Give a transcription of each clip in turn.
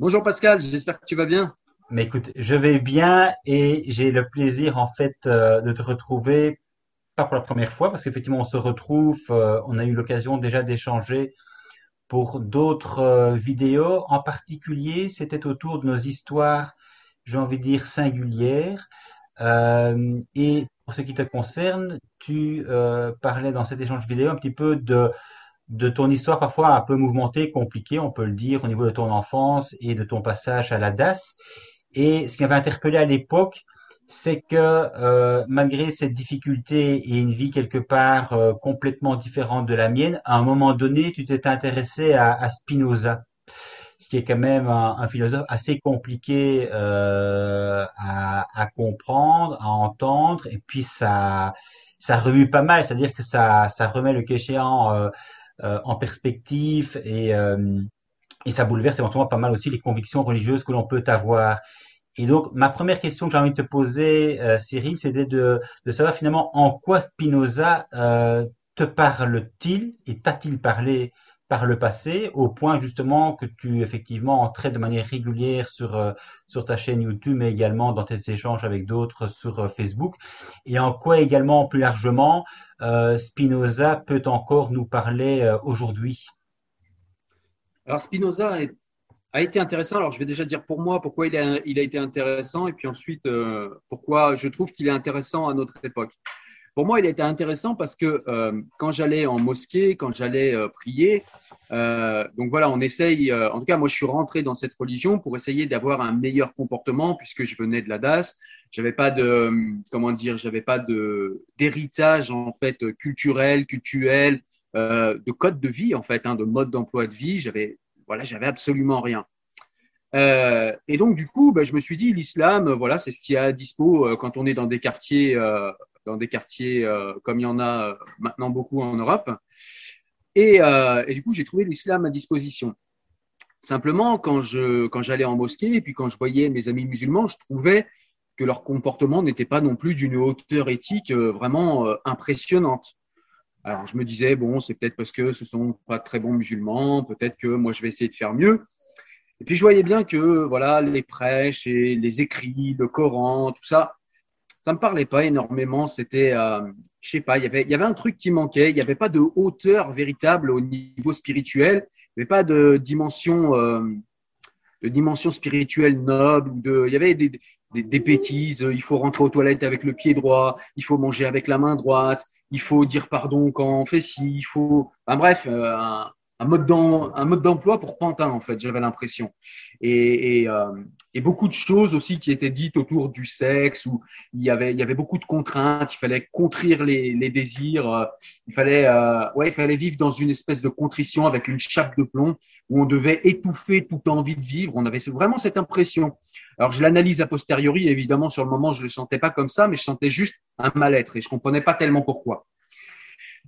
Bonjour Pascal, j'espère que tu vas bien. Mais écoute, je vais bien et j'ai le plaisir en fait euh, de te retrouver, pas pour la première fois, parce qu'effectivement on se retrouve, euh, on a eu l'occasion déjà d'échanger pour d'autres euh, vidéos. En particulier, c'était autour de nos histoires, j'ai envie de dire singulières. Et pour ce qui te concerne, tu parlais dans cet échange vidéo un petit peu de de ton histoire parfois un peu mouvementée, compliquée, on peut le dire, au niveau de ton enfance et de ton passage à la DAS. Et ce qui m'avait interpellé à l'époque, c'est que euh, malgré cette difficulté et une vie quelque part euh, complètement différente de la mienne, à un moment donné, tu t'es intéressé à, à Spinoza, ce qui est quand même un, un philosophe assez compliqué euh, à, à comprendre, à entendre, et puis ça ça remue pas mal, c'est-à-dire que ça ça remet le quéchéant euh, euh, en perspective et, euh, et ça bouleverse éventuellement pas mal aussi les convictions religieuses que l'on peut avoir. Et donc, ma première question que j'ai envie de te poser, euh, Cyril, c'était de, de savoir finalement en quoi Spinoza euh, te parle-t-il et t'a-t-il parlé par le passé, au point justement que tu effectivement en traites de manière régulière sur, euh, sur ta chaîne YouTube, mais également dans tes échanges avec d'autres sur euh, Facebook, et en quoi également plus largement euh, Spinoza peut encore nous parler aujourd'hui? Alors Spinoza a été intéressant. Alors je vais déjà dire pour moi pourquoi il a, été intéressant et puis ensuite pourquoi je trouve qu'il est intéressant à notre époque. Pour moi, il été intéressant parce que euh, quand j'allais en mosquée, quand j'allais euh, prier, euh, donc voilà, on essaye, en tout cas moi je suis rentré dans cette religion pour essayer d'avoir un meilleur comportement puisque je venais de la DAS. J'avais pas de, comment dire, j'avais pas de d'héritage en fait culturel, cultuel, de code de vie en fait, hein, de mode d'emploi de vie. J'avais voilà, j'avais absolument rien. Et donc, du coup, bah, je me suis dit, l'islam, voilà, c'est ce qu'il y a à dispo quand on est dans des quartiers, dans des quartiers euh, comme il y en a euh, maintenant beaucoup en Europe. Et, euh, et du coup, j'ai trouvé l'islam à disposition. Simplement, quand je quand j'allais en mosquée et puis quand je voyais mes amis musulmans, je trouvais que leur comportement n'était pas non plus d'une hauteur éthique vraiment impressionnante. Alors, je me disais, bon, c'est peut-être parce que ce sont pas très bons musulmans, peut-être que moi, je vais essayer de faire mieux. Et puis je voyais bien que voilà les prêches et les écrits, le Coran, tout ça, ça me parlait pas énormément. C'était, euh, je sais pas, il y avait, y avait un truc qui manquait. Il n'y avait pas de hauteur véritable au niveau spirituel. Il n'y avait pas de dimension, euh, de dimension spirituelle noble. Il y avait des, des, des bêtises. Il faut rentrer aux toilettes avec le pied droit. Il faut manger avec la main droite. Il faut dire pardon quand on fait ci. Il faut, enfin, bref, euh, un mode d'emploi pour Pantin en fait j'avais l'impression. Et, et, euh, et, beaucoup de choses aussi qui étaient dites autour du sexe où il y avait il y avait beaucoup de contraintes il fallait contrir les, les désirs euh, il fallait euh, ouais il fallait vivre dans une espèce de contrition avec une chape de plomb où on devait étouffer toute envie de vivre. On avait vraiment cette impression. Alors je l'analyse a posteriori évidemment sur le moment je le sentais pas comme ça mais je sentais juste un mal-être et je comprenais pas tellement pourquoi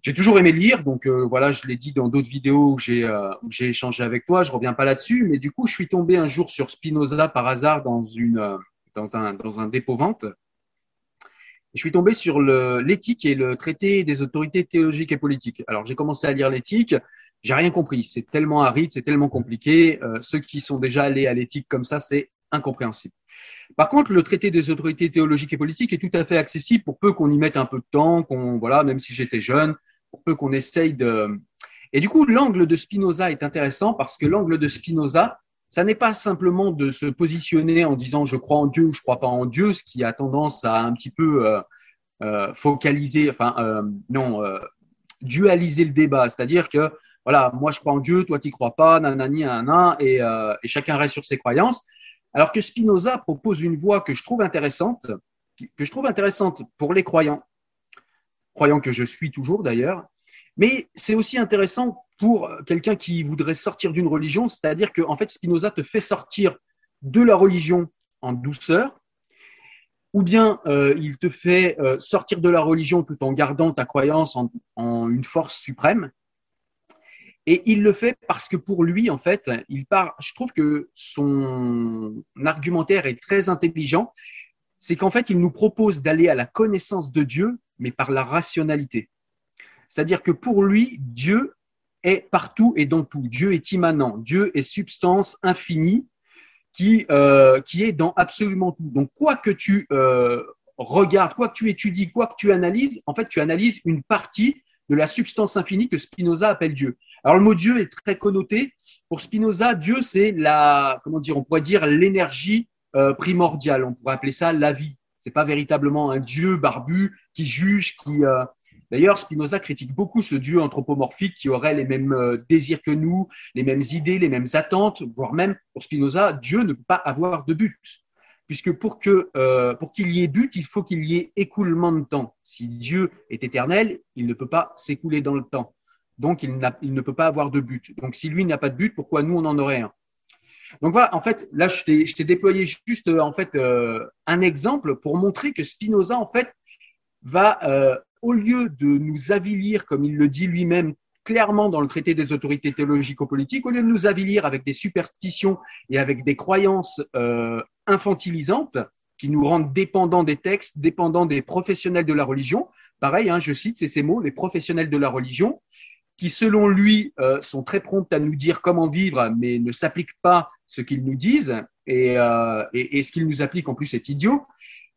j'ai toujours aimé lire, donc euh, voilà, je l'ai dit dans d'autres vidéos où j'ai euh, j'ai échangé avec toi. Je reviens pas là-dessus, mais du coup, je suis tombé un jour sur Spinoza par hasard dans une euh, dans un dans un dépôt vente. Je suis tombé sur l'éthique et le traité des autorités théologiques et politiques. Alors j'ai commencé à lire l'éthique, j'ai rien compris. C'est tellement aride, c'est tellement compliqué. ceux qui sont déjà allés à l'éthique comme ça, c'est incompréhensible. Par contre, le traité des autorités théologiques et politiques est tout à fait accessible pour peu qu'on y mette un peu de temps, qu'on voilà, même si j'étais jeune, pour peu qu'on essaye de. Et du coup, l'angle de Spinoza est intéressant parce que l'angle de Spinoza, ça n'est pas simplement de se positionner en disant je crois en Dieu ou je crois pas en Dieu, ce qui a tendance à un petit peu euh, euh, focaliser, enfin euh, non, dualiser le débat, c'est-à-dire que voilà, moi je crois en Dieu, toi tu crois pas, nanani, nanana, et, et chacun reste sur ses croyances. Alors que Spinoza propose une voie que je trouve intéressante, que je trouve intéressante pour les croyants, croyant que je suis toujours d'ailleurs. Mais c'est aussi intéressant pour quelqu'un qui voudrait sortir d'une religion, c'est-à-dire que en fait Spinoza te fait sortir de la religion en douceur, ou bien euh, il te fait euh, sortir de la religion tout en gardant ta croyance en, en, une force suprême. Et il le fait parce que pour lui, en fait, il part. Je trouve que son argumentaire est très intelligent. C'est qu'en fait, il nous propose d'aller à la connaissance de Dieu mais par la rationalité. C'est-à-dire que pour lui, Dieu est partout et dans tout. Dieu est immanent. Dieu est substance infinie qui, euh, est dans absolument tout. Donc, quoi que tu euh, regardes, quoi que tu étudies, quoi que tu analyses, en fait, tu analyses une partie de la substance infinie que Spinoza appelle Dieu. Alors, le mot Dieu est très connoté. Pour Spinoza, Dieu, c'est la, comment dire, on pourrait dire l'énergie euh, primordiale. On pourrait appeler ça la vie. C'est pas véritablement un dieu barbu qui juge, qui. Euh... D'ailleurs, Spinoza critique beaucoup ce dieu anthropomorphique qui aurait les mêmes euh, désirs que nous, les mêmes idées, les mêmes attentes, voire même pour Spinoza, Dieu ne peut pas avoir de but, puisque euh, pour qu'il y ait but, il faut qu'il y ait écoulement de temps. Si Dieu est éternel, il ne peut pas s'écouler dans le temps. Donc, il, il, ne peut pas avoir de but. Donc, si lui n'a pas de but, pourquoi nous, on en aurait un? Donc voilà, en fait, là, je t'ai déployé juste euh, en fait euh, un exemple pour montrer que Spinoza, en fait, va euh, au lieu de nous avilir, comme il le dit lui-même clairement dans le traité des autorités théologico-politiques, au lieu de nous avilir avec des superstitions et avec des croyances infantilisantes qui nous rendent dépendants des textes, dépendants des professionnels de la religion. Pareil, hein, je cite, c'est ces mots, les professionnels de la religion, qui selon lui sont très promptes à nous dire comment vivre, mais ne s'appliquent pas ce qu'ils nous disent, et, euh, et, ce qu'ils nous appliquent en plus est idiot.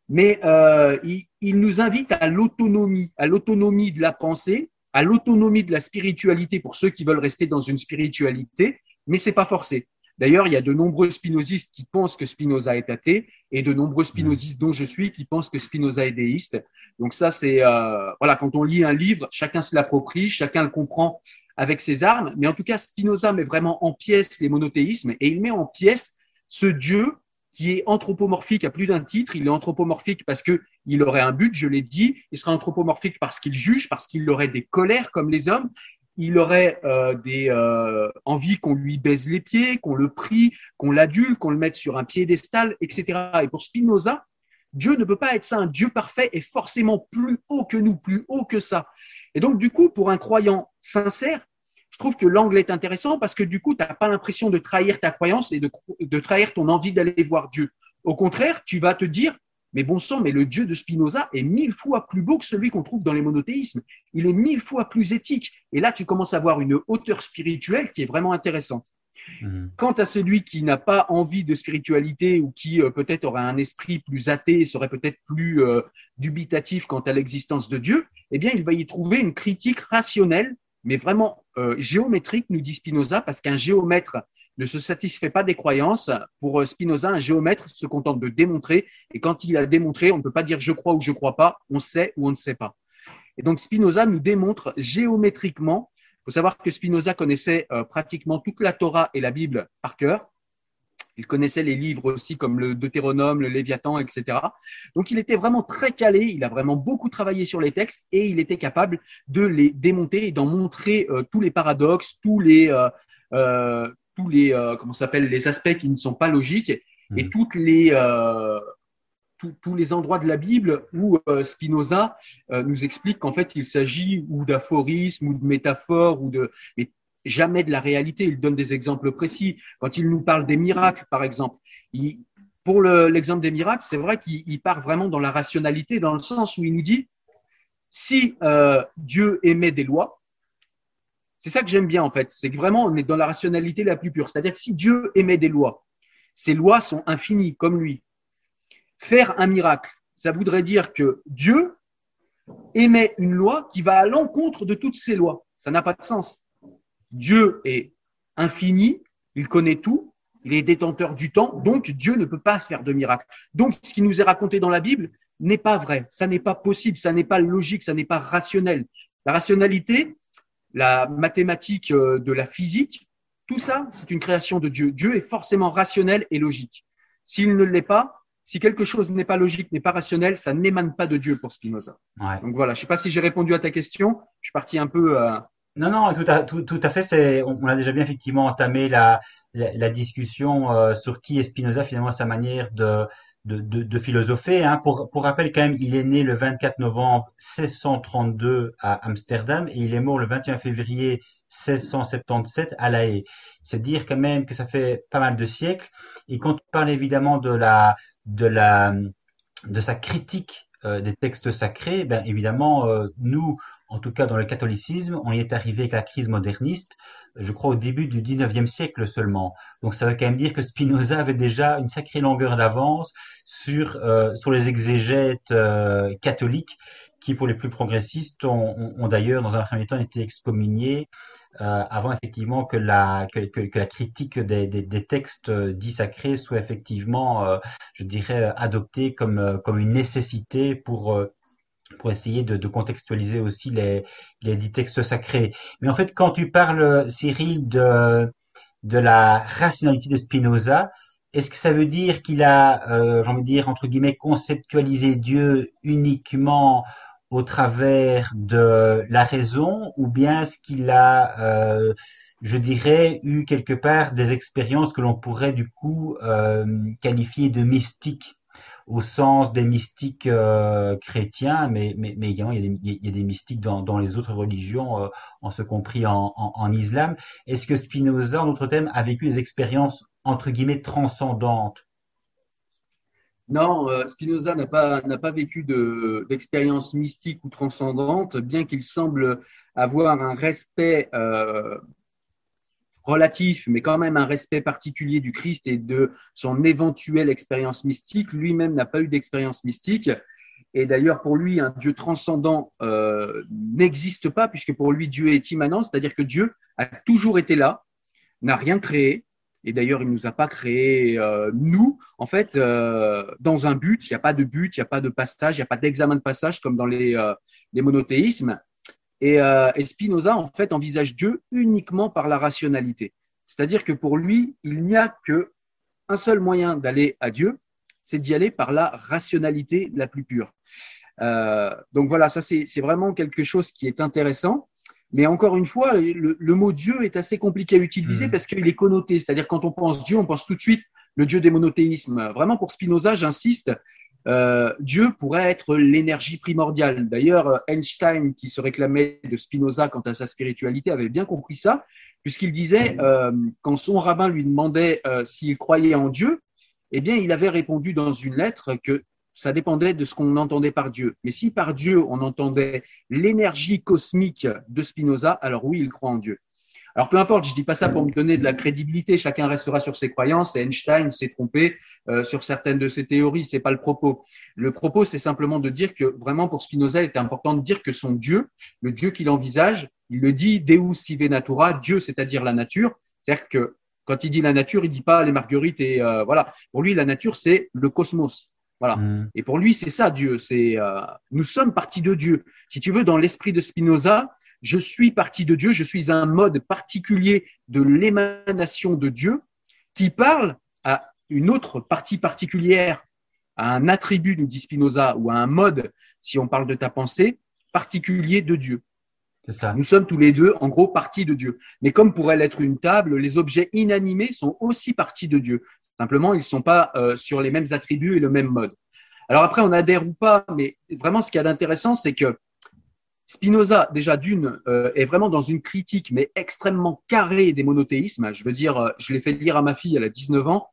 Mais euh, il, il, nous invite à l'autonomie, à l'autonomie de la pensée, à l'autonomie de la spiritualité pour ceux qui veulent rester dans une spiritualité, mais c'est pas forcé. D'ailleurs, il y a de nombreux spinozistes qui pensent que Spinoza est athée et de nombreux spinozistes dont je suis qui pensent que Spinoza est déiste. Donc ça, c'est euh, voilà, quand on lit un livre, chacun se l'approprie, chacun le comprend avec ses armes. Mais en tout cas, Spinoza met vraiment en pièces les monothéismes et il met en pièces ce Dieu qui est anthropomorphique à plus d'un titre. Il est anthropomorphique parce que il aurait un but, je l'ai dit. Il sera anthropomorphique parce qu'il juge, parce qu'il aurait des colères comme les hommes il aurait euh, des euh, envies qu'on lui baise les pieds, qu'on le prie, qu'on l'adule, qu'on le mette sur un piédestal, etc. Et pour Spinoza, Dieu ne peut pas être ça, un Dieu parfait est forcément plus haut que nous, plus haut que ça. Et donc, du coup, pour un croyant sincère, je trouve que l'angle est intéressant parce que du coup, tu n'as pas l'impression de trahir ta croyance et de, de trahir ton envie d'aller voir Dieu. Au contraire, tu vas te dire, mais bon sang, mais le Dieu de Spinoza est mille fois plus beau que celui qu'on trouve dans les monothéismes. Il est mille fois plus éthique. Et là, tu commences à avoir une hauteur spirituelle qui est vraiment intéressante. Mhm. Quant à celui qui n'a pas envie de spiritualité ou qui euh, peut-être aurait un esprit plus athée, serait peut-être plus euh, dubitatif quant à l'existence de Dieu, eh bien, il va y trouver une critique rationnelle, mais vraiment euh, géométrique, nous dit Spinoza, parce qu'un géomètre ne se satisfait pas des croyances. Pour Spinoza, un géomètre se contente de démontrer, et quand il a démontré, on ne peut pas dire je crois ou je crois pas, on sait ou on ne sait pas. Et donc Spinoza nous démontre géométriquement faut savoir que Spinoza connaissait euh, pratiquement toute la Torah et la Bible par cœur. Il connaissait les livres aussi comme le Deutéronome, le Léviathan, etc. Donc il était vraiment très calé, il a vraiment beaucoup travaillé sur les textes et il était capable de les démonter et d'en montrer euh, tous les paradoxes, tous les, euh, tous les comment s'appelle les aspects qui ne sont pas logiques et mmh. toutes les tous les endroits de la Bible où euh, Spinoza euh, nous explique qu'en fait il s'agit ou d'aphorismes ou de métaphores ou de mais jamais de la réalité. Il donne des exemples précis. Quand il nous parle des miracles, par exemple, pour l'exemple des miracles, c'est vrai qu'il part vraiment dans la rationalité, dans le sens où il nous dit si euh, Dieu émet des lois, c'est ça que j'aime bien en fait, c'est que vraiment on est dans la rationalité la plus pure. C'est-à-dire que si Dieu émet des lois, ces lois sont infinies comme lui. Faire un miracle, ça voudrait dire que Dieu émet une loi qui va à l'encontre de toutes ces lois. Ça n'a pas de sens. Dieu est infini, il connaît tout, il est détenteur du temps, donc Dieu ne peut pas faire de miracle. Donc ce qui nous est raconté dans la Bible n'est pas vrai, ça n'est pas possible, ça n'est pas logique, ça n'est pas rationnel. La rationalité, la mathématique euh, de la physique, tout ça, c'est une création de Dieu. Dieu est forcément rationnel et logique. S'il ne l'est pas, si quelque chose n'est pas logique, n'est pas rationnel, ça n'émane pas de Dieu pour Spinoza. Donc voilà, je ne sais pas si j'ai répondu à ta question. Je suis parti un peu. Euh... Non, non, tout à, tout, tout à fait. C'est, on, a déjà bien effectivement entamé la, la, discussion euh, sur qui est Spinoza, finalement, sa manière de, de, de, de philosopher. Hein. Pour, pour rappel, quand même, il est né le 24 novembre 1632 à Amsterdam et il est mort le 21 février 1677 à La Haye. C'est dire quand même que ça fait pas mal de siècles. Et quand on parle évidemment de la de la de sa critique euh, des textes sacrés, ben évidemment euh, nous en tout cas dans le catholicisme, on y est arrivé avec la crise moderniste, je crois au début du 19e siècle seulement. Donc ça veut quand même dire que Spinoza avait déjà une sacrée longueur d'avance sur euh, sur les exégètes catholiques qui pour les plus progressistes ont, d'ailleurs dans un premier temps été excommuniés euh, avant effectivement que la, que, la critique des, des, textes dits sacrés soit effectivement, euh, je dirais, adoptée comme, comme une nécessité pour, euh, pour essayer de, contextualiser aussi les, les dix textes sacrés. Mais en fait, quand tu parles, Cyril, de, de la rationalité de Spinoza, est-ce que ça veut dire qu'il a, euh, j'ai envie de dire, entre guillemets, conceptualisé Dieu uniquement au travers de la raison ou bien est-ce qu'il a, euh, je dirais, eu quelque part des expériences que l'on pourrait du coup euh, qualifier de mystiques au sens des mystiques euh, chrétiens, mais, mais, mais également il y, a des, il y a des mystiques dans, dans les autres religions, en ce compris en, en, en islam. Est-ce que Spinoza, en d'autres thèmes, a vécu des expériences entre guillemets transcendantes? Non, euh, Spinoza n'a pas, n'a vécu d'expérience mystique ou transcendante, bien qu'il semble avoir un respect euh, relatif, mais quand même un respect particulier du Christ et de son éventuelle expérience mystique. Lui-même n'a pas eu d'expérience mystique. Et d'ailleurs, pour lui, un Dieu transcendant euh, n'existe pas, puisque pour lui, Dieu est immanent, c'est-à-dire que Dieu a toujours été là, n'a rien créé, et d'ailleurs, il ne nous a pas créé euh, nous, en fait, euh, dans un but. Il n'y a pas de but, il n'y a pas de passage, il n'y a pas d'examen de passage comme dans les, euh, les monothéismes. Et, et, Spinoza, en fait, envisage Dieu uniquement par la rationalité. C'est-à-dire que pour lui, il n'y a que un seul moyen d'aller à Dieu, c'est d'y aller par la rationalité la plus pure. donc voilà, ça c'est vraiment quelque chose qui est intéressant. Mais encore une fois, le, mot Dieu est assez compliqué à utiliser mm. parce qu'il est connoté. C'est-à-dire quand on pense Dieu, on pense tout de suite le Dieu des monothéismes. Vraiment, pour Spinoza, j'insiste, euh, Dieu pourrait être l'énergie primordiale. D'ailleurs, Einstein, qui se réclamait de Spinoza quant à sa spiritualité, avait bien compris ça, puisqu'il disait, mm. euh, quand son rabbin lui demandait euh, s'il croyait en Dieu, eh bien, il avait répondu dans une lettre que ça dépendait de ce qu'on entendait par Dieu. Mais si par Dieu on entendait l'énergie cosmique de Spinoza, alors oui, il croit en Dieu. Alors peu importe, je dis pas ça pour me donner de la crédibilité. Chacun restera sur ses croyances. Einstein s'est trompé euh, sur certaines de ses théories. C'est pas le propos. Le propos, c'est simplement de dire que vraiment pour Spinoza, il était important de dire que son Dieu, le Dieu qu'il envisage, il le dit Deus sive natura, Dieu, c'est-à-dire la nature. C'est-à-dire que quand il dit la nature, il dit pas les marguerites et euh, voilà. Pour lui, la nature, c'est le cosmos. Voilà. Mm. Et pour lui, c'est ça Dieu. C'est euh, nous sommes partis de Dieu. Si tu veux, dans l'esprit de Spinoza, je suis parti de Dieu. Je suis un mode particulier de l'émanation de Dieu qui parle à une autre partie particulière, à un attribut, nous dit Spinoza, ou à un mode, si on parle de ta pensée, particulier de Dieu. Ça. Nous sommes tous les deux, en gros, partis de Dieu. Mais comme pourrait l'être une table, les objets inanimés sont aussi partis de Dieu. Simplement, ils ne sont pas euh, sur les mêmes attributs et le même mode. Alors après, on adhère ou pas, mais vraiment, ce qu'il y a d'intéressant, c'est que Spinoza, déjà d'une, euh, est vraiment dans une critique, mais extrêmement carrée des monothéismes. Je veux dire, euh, je l'ai fait lire à ma fille, elle a 19 ans.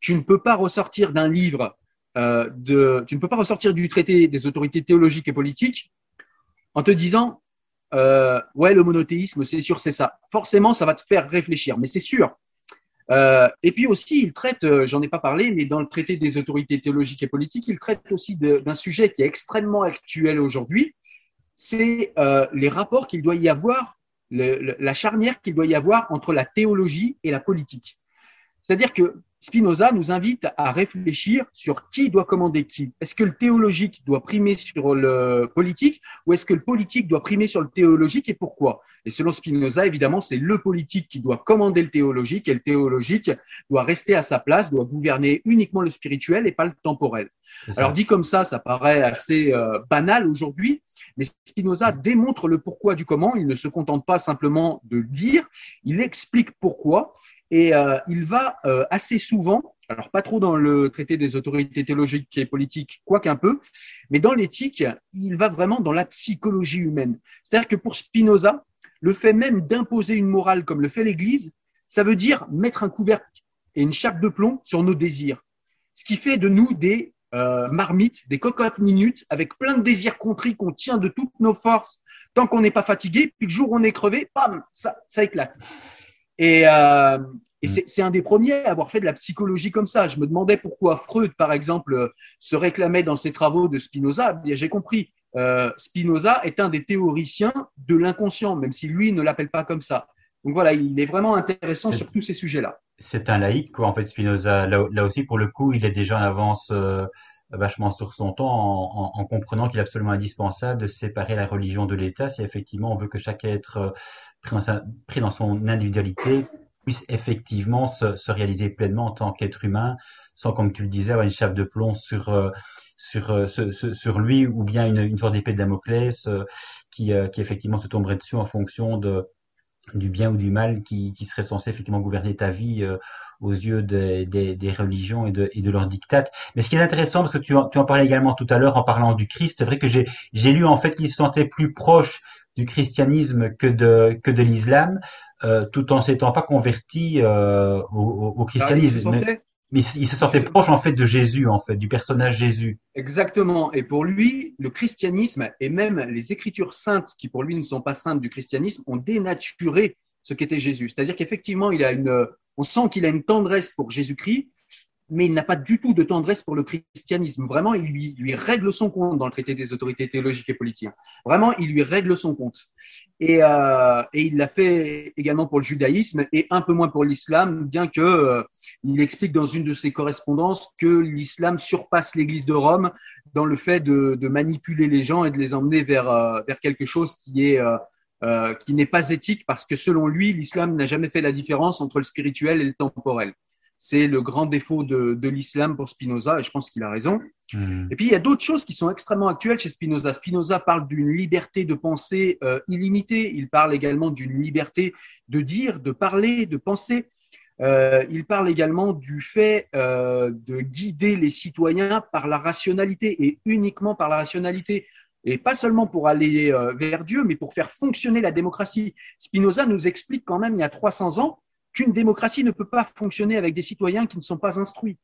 Tu ne peux pas ressortir d'un livre, tu ne peux pas ressortir du traité des autorités théologiques et politiques en te disant, ouais, le monothéisme, c'est sûr, c'est ça. Forcément, ça va te faire réfléchir, mais c'est sûr. Euh, et puis aussi, il traite, euh, j'en ai pas parlé, mais dans le traité des autorités théologiques et politiques, il traite aussi d'un sujet qui est extrêmement actuel aujourd'hui, c'est euh, les rapports qu'il doit y avoir, la charnière qu'il doit y avoir entre la théologie et la politique. C'est-à-dire que Spinoza nous invite à réfléchir sur qui doit commander qui. Est-ce que le théologique doit primer sur le politique ou est-ce que le politique doit primer sur le théologique et pourquoi? Et selon Spinoza, évidemment, c'est le politique qui doit commander le théologique et le théologique doit rester à sa place, doit gouverner uniquement le spirituel et pas le temporel. Alors dit comme ça, ça paraît assez euh, banal aujourd'hui, mais Spinoza démontre le pourquoi du comment. Il ne se contente pas simplement de dire, il explique pourquoi. Et euh, il va euh, assez souvent, alors pas trop dans le traité des autorités théologiques et politiques, quoique un peu, mais dans l'éthique, il va vraiment dans la psychologie humaine. C'est-à-dire que pour Spinoza, le fait même d'imposer une morale comme le fait l'Église, ça veut dire mettre un couvercle et une chape de plomb sur nos désirs. Ce qui fait de nous des euh, marmites, des cocottes minutes, avec plein de désirs contris qu'on tient de toutes nos forces tant qu'on n'est pas fatigué, puis le jour où on est crevé, bam, ça, ça éclate. Et, euh, et mm. c'est un des premiers à avoir fait de la psychologie comme ça. Je me demandais pourquoi Freud, par exemple, se réclamait dans ses travaux de Spinoza. J'ai compris. Euh, Spinoza est un des théoriciens de l'inconscient, même si lui ne l'appelle pas comme ça. Donc voilà, il est vraiment intéressant sur tous ces sujets-là. C'est un laïc, quoi, en fait, Spinoza. Là, là, aussi, pour le coup, il est déjà en avance euh, vachement sur son temps en, en, en comprenant qu'il est absolument indispensable de séparer la religion de l'État si effectivement on veut que chaque être pris dans, son individualité, puisse effectivement se, réaliser pleinement en tant qu'être humain, sans, comme tu le disais, avoir une chape de plomb sur, euh, sur, euh, sur lui, ou bien une, une sorte d'épée de Damoclès euh, qui, qui effectivement te tomberait dessus en fonction de, du bien ou du mal qui, qui serait censé effectivement gouverner ta vie aux yeux des, des, religions et de, et de leurs dictates. Mais ce qui est intéressant, parce que tu, tu en parlais également tout à l'heure en parlant du Christ, c'est vrai que j'ai lu en fait qu'il se sentait plus proche du christianisme que de que de l'islam, euh, tout en s'étant pas converti euh, au, au, christianisme. mais, il se sentait proche en fait de Jésus, en fait, du personnage Jésus. Exactement. Et pour lui, le christianisme et même les écritures saintes, qui pour lui ne sont pas saintes du christianisme, ont dénaturé ce qu'était Jésus. C'est-à-dire qu'effectivement, il a une, on sent qu'il a une tendresse pour Jésus-Christ, mais il n'a pas du tout de tendresse pour le christianisme. Vraiment, il lui, lui, règle son compte dans le traité des autorités théologiques et politiques. Vraiment, il lui règle son compte. Et, euh, et il l'a fait également pour le judaïsme et un peu moins pour l'islam, bien que euh, il explique dans une de ses correspondances que l'islam surpasse l'Église de Rome dans le fait de, de, manipuler les gens et de les emmener vers, euh, vers quelque chose qui est euh, euh, qui n'est pas éthique parce que selon lui, l'islam n'a jamais fait la différence entre le spirituel et le temporel. C'est le grand défaut de, de l'islam pour Spinoza, et je pense qu'il a raison. Hmm. Et puis, il y a d'autres choses qui sont extrêmement actuelles chez Spinoza. Spinoza parle d'une liberté de pensée euh, illimitée. Il parle également d'une liberté de dire, de parler, de penser. Euh, il parle également du fait euh, de guider les citoyens par la rationalité et uniquement par la rationalité. Et pas seulement pour aller vers Dieu, mais pour faire fonctionner la démocratie. Spinoza nous explique quand même il y a 300 ans qu'une démocratie ne peut pas fonctionner avec des citoyens qui ne sont pas instruits.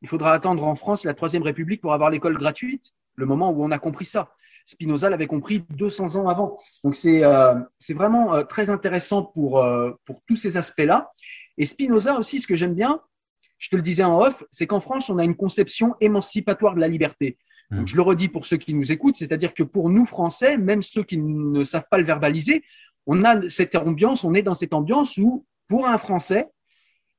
Il faudra attendre en France la Troisième République pour avoir l'école gratuite. le moment où on a compris ça. Spinoza l'avait compris 200 ans avant. Donc c'est euh, vraiment euh, très intéressant pour, euh, pour tous ces aspects-là. Et Spinoza aussi, ce que j'aime bien, je te le disais en off, c'est qu'en France, on a une conception émancipatoire de la liberté. Mmh. Donc, je le redis pour ceux qui nous écoutent, c'est-à-dire que pour nous Français, même ceux qui ne savent pas le verbaliser, on a cette ambiance, on est dans cette ambiance où, pour un Français,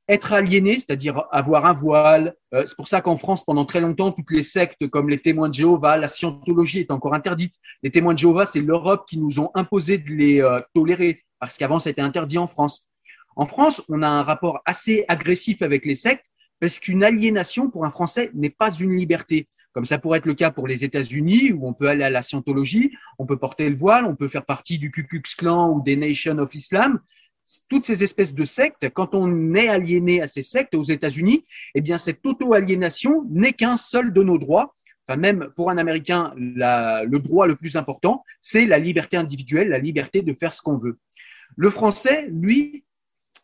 être aliéné, c'est-à-dire avoir un voile. Euh, c'est pour ça qu'en France, pendant très longtemps, toutes les sectes comme les témoins de Jéhovah, la scientologie est encore interdite. Les témoins de Jéhovah, c'est l'Europe qui nous ont imposé de les euh, tolérer, parce qu'avant, c'était interdit en France. En France, on a un rapport assez agressif avec les sectes, parce qu'une aliénation pour un Français n'est pas une liberté. Comme ça pourrait être le cas pour les États-Unis, où on peut aller à la scientologie, on peut porter le voile, on peut faire partie du Ku Klux Klan ou des Nations of Islam toutes ces espèces de sectes, quand on est aliéné à ces sectes aux États-Unis, eh bien cette auto-aliénation n'est qu'un seul de nos droits. Enfin, même pour un Américain, le droit le plus important, c'est la liberté individuelle, la liberté de faire ce qu'on veut. Le Français, lui,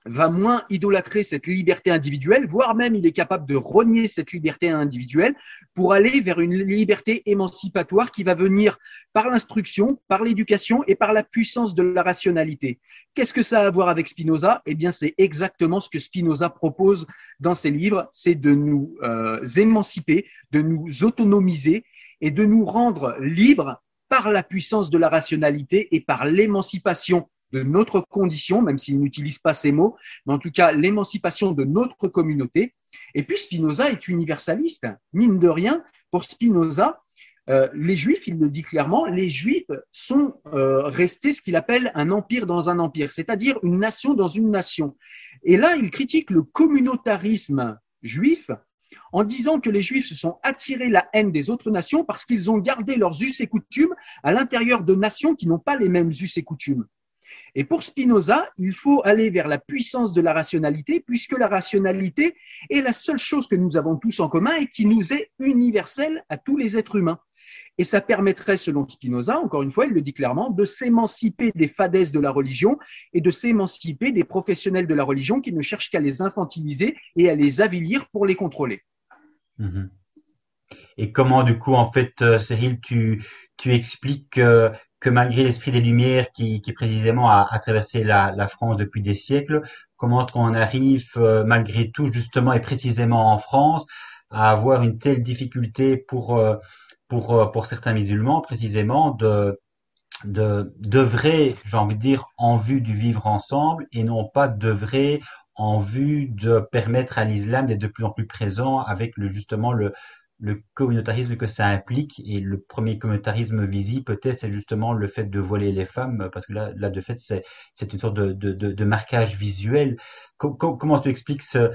va moins idolâtrer cette liberté individuelle, voire même il est capable de renier cette liberté individuelle pour aller vers une liberté émancipatoire qui va venir par l'instruction, par l'éducation et par la puissance de la rationalité. Qu'est-ce que ça a à voir avec Spinoza? Eh bien, c'est exactement ce que Spinoza propose dans ses livres, c'est de nous euh, émanciper, de nous autonomiser et de nous rendre libres par la puissance de la rationalité et par l'émancipation de notre condition, même s'il n'utilise pas ces mots, mais en tout cas l'émancipation de notre communauté. Et puis Spinoza est universaliste. Mine de rien, pour Spinoza, euh, les Juifs, il le dit clairement, les Juifs sont euh, restés ce qu'il appelle un empire dans un empire, c'est-à-dire une nation dans une nation. Et là, il critique le communautarisme juif en disant que les Juifs se sont attirés la haine des autres nations parce qu'ils ont gardé leurs us et coutumes à l'intérieur de nations qui n'ont pas les mêmes us et coutumes. Et pour Spinoza, il faut aller vers la puissance de la rationalité, puisque la rationalité est la seule chose que nous avons tous en commun et qui nous est universelle à tous les êtres humains. Et ça permettrait, selon Spinoza, encore une fois, il le dit clairement, de s'émanciper des fadaises de la religion et de s'émanciper des professionnels de la religion qui ne cherchent qu'à les infantiliser et à les avilir pour les contrôler. Mhm. Et comment, du coup, en fait, euh, Cyril, tu, tu expliques euh, que malgré l'esprit des Lumières qui, qui précisément a, traversé la, la, France depuis des siècles, comment on arrive euh, malgré tout justement et précisément en France à avoir une telle difficulté pour euh, pour euh, pour certains musulmans précisément de de d'œuvrer, j'ai envie de dire, en vue du vivre ensemble et non pas d'œuvrer en vue de permettre à l'islam d'être de plus en plus présent avec le justement le le communautarisme que ça implique. Et le premier communautarisme visible, peut-être, c'est justement le fait de voiler les femmes, parce que là, là de fait, c'est, une sorte de, de, de, marquage visuel. comment tu expliques ce,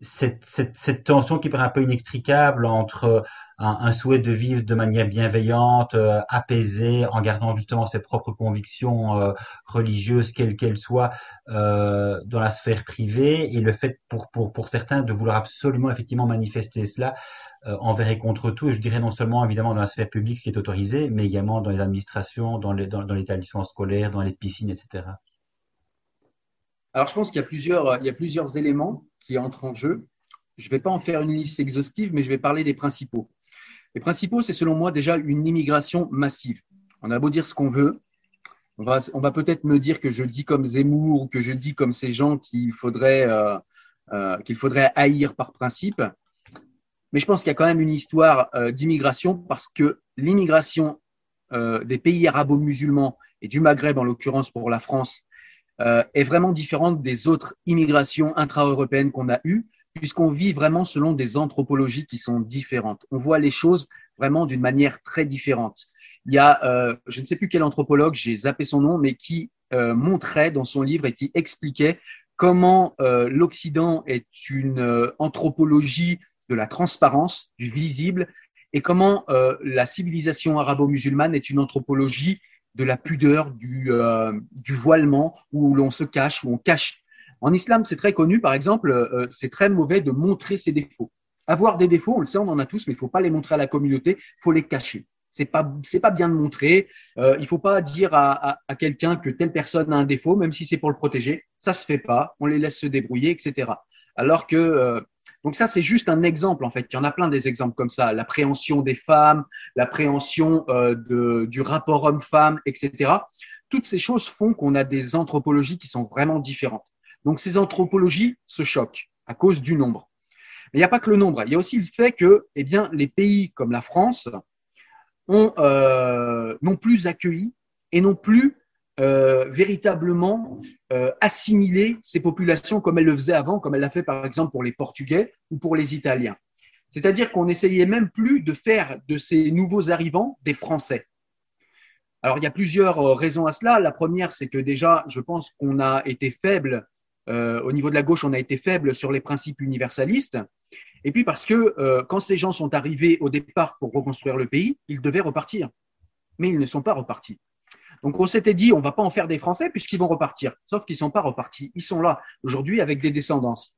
cette, cette, cette, tension qui paraît un peu inextricable entre un, souhait de vivre de manière bienveillante, euh, apaisée, en gardant justement ses propres convictions euh, religieuses, quelles qu'elles soient, euh, dans la sphère privée, et le fait pour, pour, certains de vouloir absolument effectivement manifester cela envers et contre tout, et je dirais non seulement évidemment dans la sphère publique, ce qui est autorisé, mais également dans les administrations, dans, dans, l'établissement scolaire, dans les piscines, etc. Alors je pense qu'il y a plusieurs, y a plusieurs éléments qui entrent en jeu. Je ne vais pas en faire une liste exhaustive, mais je vais parler des principaux. Les principaux, c'est selon moi déjà une immigration massive. On a beau dire ce qu'on veut, on va, peut-être me dire que je dis comme Zemmour ou que je dis comme ces gens qu'il faudrait, euh, euh, qu'il faudrait haïr par principe. Mais je pense qu'il y a quand même une histoire euh, d'immigration parce que l'immigration des pays arabo-musulmans et du Maghreb, en l'occurrence pour la France, est vraiment différente des autres immigrations intra-européennes qu'on a eues, puisqu'on vit vraiment selon des anthropologies qui sont différentes. On voit les choses vraiment d'une manière très différente. Il y a, je ne sais plus quel anthropologue, j'ai zappé son nom, mais qui montrait dans son livre et qui expliquait comment l'Occident est une anthropologie de la transparence, du visible, et comment euh, la civilisation arabo-musulmane est une anthropologie de la pudeur, du, euh, du voilement, où l'on se cache, où on cache. En islam, c'est très connu, par exemple, euh, c'est très mauvais de montrer ses défauts. Avoir des défauts, on le sait, on en a tous, mais il ne faut pas les montrer à la communauté, il faut les cacher. C'est pas pas bien de montrer. Euh, il faut pas dire à, quelqu'un que telle personne a un défaut, même si c'est pour le protéger. Ça se fait pas. On les laisse se débrouiller, etc. Alors que euh, donc ça, c'est juste un exemple, en fait. Il y en a plein des exemples comme ça. L'appréhension des femmes, l'appréhension euh, du rapport homme-femme, etc. Toutes ces choses font qu'on a des anthropologies qui sont vraiment différentes. Donc ces anthropologies se choquent à cause du nombre. Mais il n'y a pas que le nombre. Il y a aussi le fait que eh bien, les pays comme la France euh, non plus accueilli et non plus euh, véritablement euh, assimiler ces populations comme elles le faisaient avant, comme elle l'a fait par exemple pour les Portugais ou pour les Italiens. C'est-à-dire qu'on n'essayait même plus de faire de ces nouveaux arrivants des Français. Alors il y a plusieurs raisons à cela. La première, c'est que déjà, je pense qu'on a été faible au niveau de la gauche, on a été faible sur les principes universalistes. Et puis parce que quand ces gens sont arrivés au départ pour reconstruire le pays, ils devaient repartir. Mais ils ne sont pas repartis. Donc on s'était dit, on va pas en faire des Français puisqu'ils vont repartir. Sauf qu'ils sont pas repartis. Ils sont là aujourd'hui avec des descendances.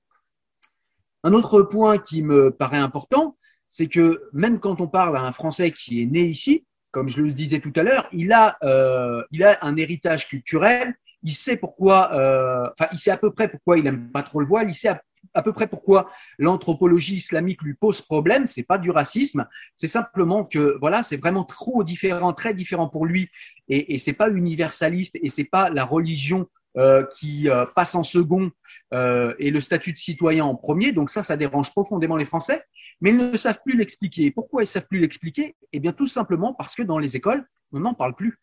Un autre point qui me paraît important, c'est que même quand on parle à un Français qui est né ici, comme je le disais tout à l'heure, il euh, il a un héritage culturel. Il sait pourquoi, euh, enfin, il sait à peu près pourquoi il aime pas trop le voile. Il sait à peu près pourquoi l'anthropologie islamique lui pose problème. C'est pas du racisme, c'est simplement que voilà, c'est vraiment trop différent, très différent pour lui, et, et c'est pas universaliste et c'est pas la religion euh, qui euh, passe en second euh, et le statut de citoyen en premier. Donc ça, ça dérange profondément les Français, mais ils ne savent plus l'expliquer. Pourquoi ils savent plus l'expliquer? Eh bien, tout simplement parce que dans les écoles, on n'en parle plus.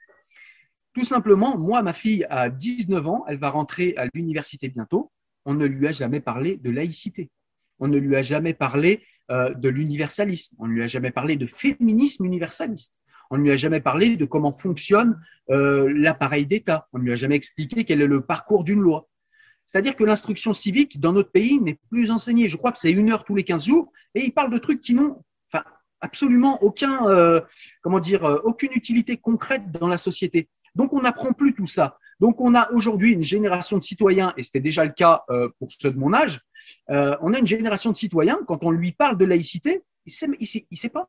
Tout simplement, moi, ma fille a 19 ans, elle va rentrer à l'université bientôt on ne lui a jamais parlé de laïcité. On ne lui a jamais parlé euh, de l'universalisme. On ne lui a jamais parlé de féminisme universaliste. On ne lui a jamais parlé de comment fonctionne euh, l'appareil d'État. On ne lui a jamais expliqué quel est le parcours d'une loi. C'est-à-dire que l'instruction civique dans notre pays n'est plus enseignée. Je crois que c'est une heure tous les 15 jours et il parle de trucs qui n'ont absolument aucun, euh, comment dire, aucune utilité concrète dans la société. Donc on n'apprend plus tout ça. Donc, on a aujourd'hui une génération de citoyens, et c'était déjà le cas euh, pour ceux de mon âge, euh, on a une génération de citoyens, quand on lui parle de laïcité, il il sait pas.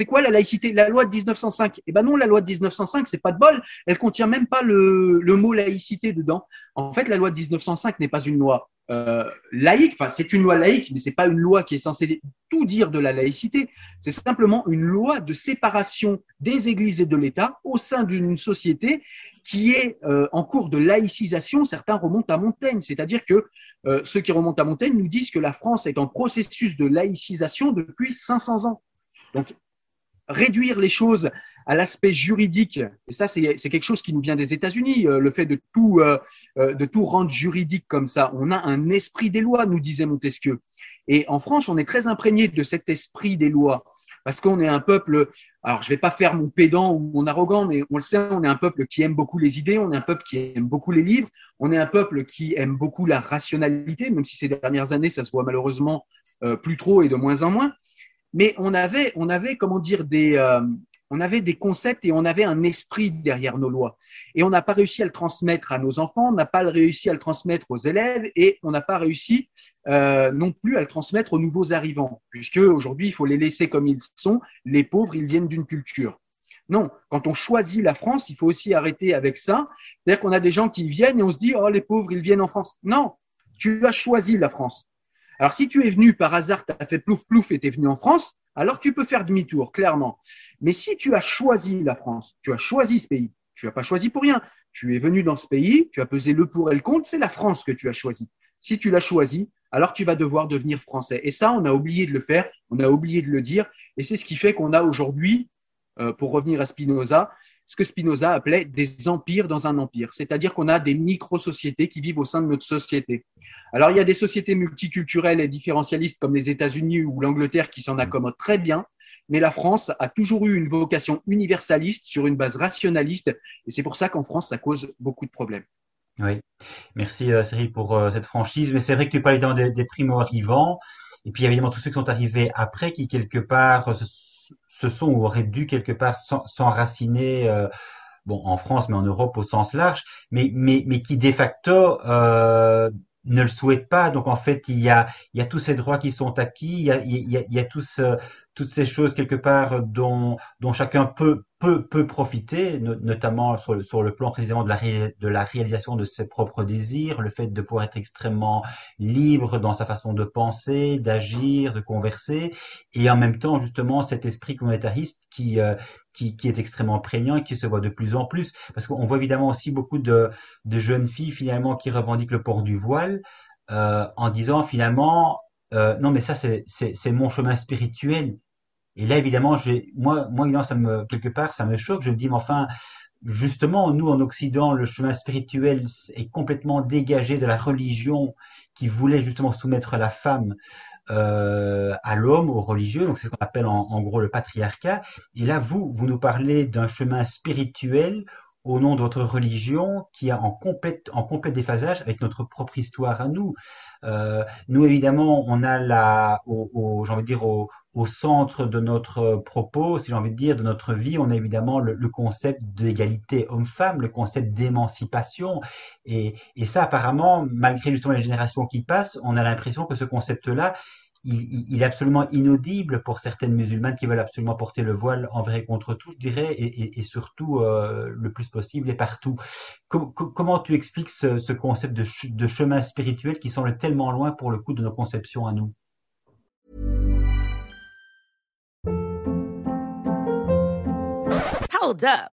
C'est quoi la laïcité? La loi de 1905 Eh ben non, la loi de 1905, c'est pas de bol. Elle contient même pas le, mot laïcité dedans. En fait, la loi de 1905 n'est pas une loi euh, laïque. Enfin, c'est une loi laïque, mais c'est pas une loi qui est censée tout dire de la laïcité. C'est simplement une loi de séparation des églises et de l'État au sein d'une société qui est euh, en cours de laïcisation, certains remontent à Montaigne. C'est-à-dire que euh, ceux qui remontent à Montaigne nous disent que la France est en processus de laïcisation depuis 500 ans. Donc, réduire les choses à l'aspect juridique, et ça c'est quelque chose qui nous vient des États-Unis, euh, le fait de tout, de tout rendre juridique comme ça. On a un esprit des lois, nous disait Montesquieu. Et en France, on est très imprégné de cet esprit des lois parce qu'on est un peuple, alors je vais pas faire mon pédant ou mon arrogant, mais on le sait, on est un peuple qui aime beaucoup les idées, on est un peuple qui aime beaucoup les livres, on est un peuple qui aime beaucoup la rationalité, même si ces dernières années, ça se voit malheureusement euh, plus trop et de moins en moins. Mais on avait, on avait comment dire, des, euh, on avait des concepts et on avait un esprit derrière nos lois. Et on n'a pas réussi à le transmettre à nos enfants, on n'a pas réussi à le transmettre aux élèves et on n'a pas réussi euh, non plus à le transmettre aux nouveaux arrivants, puisque aujourd'hui, il faut les laisser comme ils sont. Les pauvres, ils viennent d'une culture. Non, quand on choisit la France, il faut aussi arrêter avec ça. C'est-à-dire qu'on a des gens qui viennent et on se dit, oh, les pauvres, ils viennent en France. Non, tu as choisi la France. Alors, si tu es venu par hasard, tu as fait plouf plouf et tu es venu en France, alors tu peux faire demi-tour, clairement. Mais si tu as choisi la France, tu as choisi ce pays, tu n'as pas choisi pour rien. Tu es venu dans ce pays, tu as pesé le pour et le contre, c'est la France que tu as choisi. Si tu l'as choisi, alors tu vas devoir devenir français. Et ça, on a oublié de le faire, on a oublié de le dire, et c'est ce qui fait qu'on a aujourd'hui, euh, pour revenir à Spinoza, ce que Spinoza appelait des empires dans un empire, c'est-à-dire qu'on a des micro-sociétés qui vivent au sein de notre société. Alors il y a des sociétés multiculturelles et différentialistes comme les États-Unis ou l'Angleterre qui s'en accommodent très bien, mais la France a toujours eu une vocation universaliste sur une base rationaliste, et c'est pour ça qu'en France, ça cause beaucoup de problèmes. Oui, merci euh, Cyril pour euh, cette franchise, mais c'est vrai que tu parlais des, des primo-arrivants, et puis évidemment tous ceux qui sont arrivés après, qui quelque part se se sont ou auraient dû quelque part s'enraciner euh, bon en France mais en Europe au sens large mais mais mais qui de facto euh, ne le souhaitent pas. Donc en fait il y a il y a tous ces droits qui sont acquis il y a il y a, il y a tout ce toutes ces choses quelque part dont, dont chacun peut, peut, peut profiter, notamment sur le, sur le plan précisément de la, de la réalisation de ses propres désirs, le fait de pouvoir être extrêmement libre dans sa façon de penser, d'agir, de converser, et en même temps justement cet esprit communautariste qui, euh, qui, qui, est extrêmement prégnant et qui se voit de plus en plus, parce qu'on voit évidemment aussi beaucoup de, de jeunes filles finalement qui revendiquent le port du voile euh, en disant finalement euh, non mais ça c'est c'est mon chemin spirituel et là évidemment moi moi quelque part ça me choque je me dis mais enfin justement nous en Occident le chemin spirituel est complètement dégagé de la religion qui voulait justement soumettre la femme euh, à l'homme, aux religieux, donc c'est ce qu'on appelle en, gros le patriarcat. Et là, vous, vous nous parlez d'un chemin spirituel au nom de votre religion qui est en complet, en déphasage avec notre propre histoire à nous. Euh, nous, évidemment, on a la, au, j'ai envie de dire, au, au, centre de notre propos, si j'ai envie de dire, de notre vie, on a évidemment le, le concept d'égalité homme-femme, le concept d'émancipation. Et, et ça, apparemment, malgré justement les générations qui passent, on a l'impression que ce concept-là, il, est absolument inaudible pour certaines musulmanes qui veulent absolument porter le voile envers et contre tout, je dirais, et, surtout euh, le plus possible et partout. Com comment tu expliques ce, ce concept de, de, chemin spirituel qui semble tellement loin pour le coup de nos conceptions à nous? Hold up.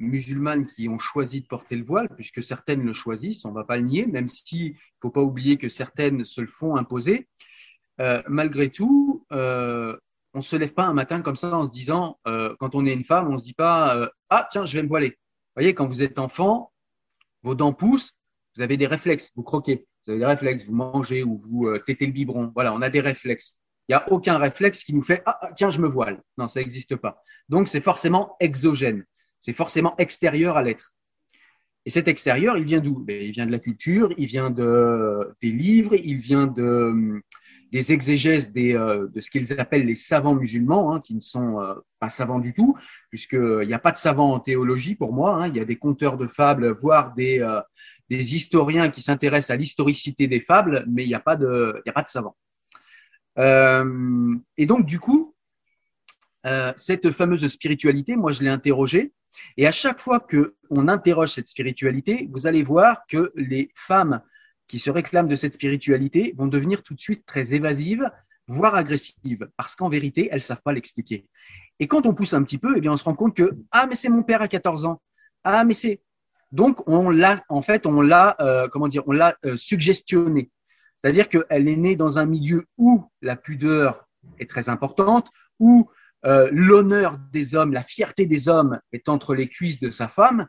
musulmanes qui ont choisi de porter le voile, puisque certaines le choisissent, on ne va pas le nier, même s'il ne faut pas oublier que certaines se le font imposer. Euh, malgré tout, euh, on ne se lève pas un matin comme ça en se disant, euh, quand on est une femme, on ne se dit pas Ah, tiens, je vais me voiler. Vous voyez, quand vous êtes enfant, vos dents poussent, vous avez des réflexes, vous croquez, vous avez des réflexes, vous mangez ou vous tétez le biberon. Voilà, on a des réflexes. Il n'y a aucun réflexe qui nous fait ah, ah, tiens, je me voile. Non, ça n'existe pas. Donc, c'est forcément exogène c'est forcément extérieur à l'être. Et cet extérieur, il vient d'où? Ben, Il vient de la culture, il vient de, des livres, il vient de, des exégèses euh, de ce qu'ils appellent les savants musulmans, hein, qui ne sont euh, pas savants du tout, puisqu'il n'y a pas de savants en théologie pour moi. Hein, il y a des conteurs de fables, voire des, euh, historiens qui s'intéressent à l'historicité des fables, mais il n'y a, pas de, a pas de savants. Euh, et donc, du coup, euh, cette fameuse spiritualité, moi, je l'ai interrogée. Et à chaque fois qu'on interroge cette spiritualité, vous allez voir que les femmes qui se réclament de cette spiritualité vont devenir tout de suite très évasives, voire agressives, parce qu'en vérité, elles ne savent pas l'expliquer. Et quand on pousse un petit peu, eh bien, on se rend compte que ah mais c'est mon père à 14 ans, ah mais c'est donc on l'a en fait on l'a euh, comment dire on l'a euh, suggestionné, c'est-à-dire qu'elle est née dans un milieu où la pudeur est très importante, où euh, l'honneur des hommes, la fierté des hommes est entre les cuisses de sa femme,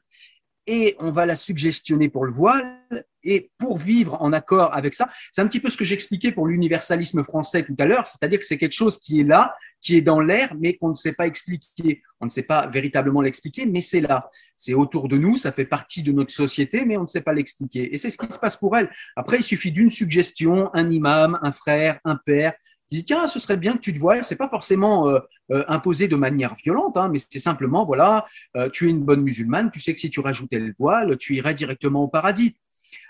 et on va la suggestionner pour le voile, et pour vivre en accord avec ça, c'est un petit peu ce que j'expliquais pour l'universalisme français tout à l'heure, c'est-à-dire que c'est quelque chose qui est là, qui est dans l'air, mais qu'on ne sait pas expliquer. On ne sait pas véritablement l'expliquer, mais c'est là. C'est autour de nous, ça fait partie de notre société, mais on ne sait pas l'expliquer. Et c'est ce qui se passe pour elle. Après, il suffit d'une suggestion, un imam, un frère, un père, il dit tiens, ce serait bien que tu te voiles. C'est pas forcément euh, euh, imposé de manière violente, hein, mais c'est simplement voilà, euh, tu es une bonne musulmane, tu sais que si tu rajoutais le voile, tu irais directement au paradis.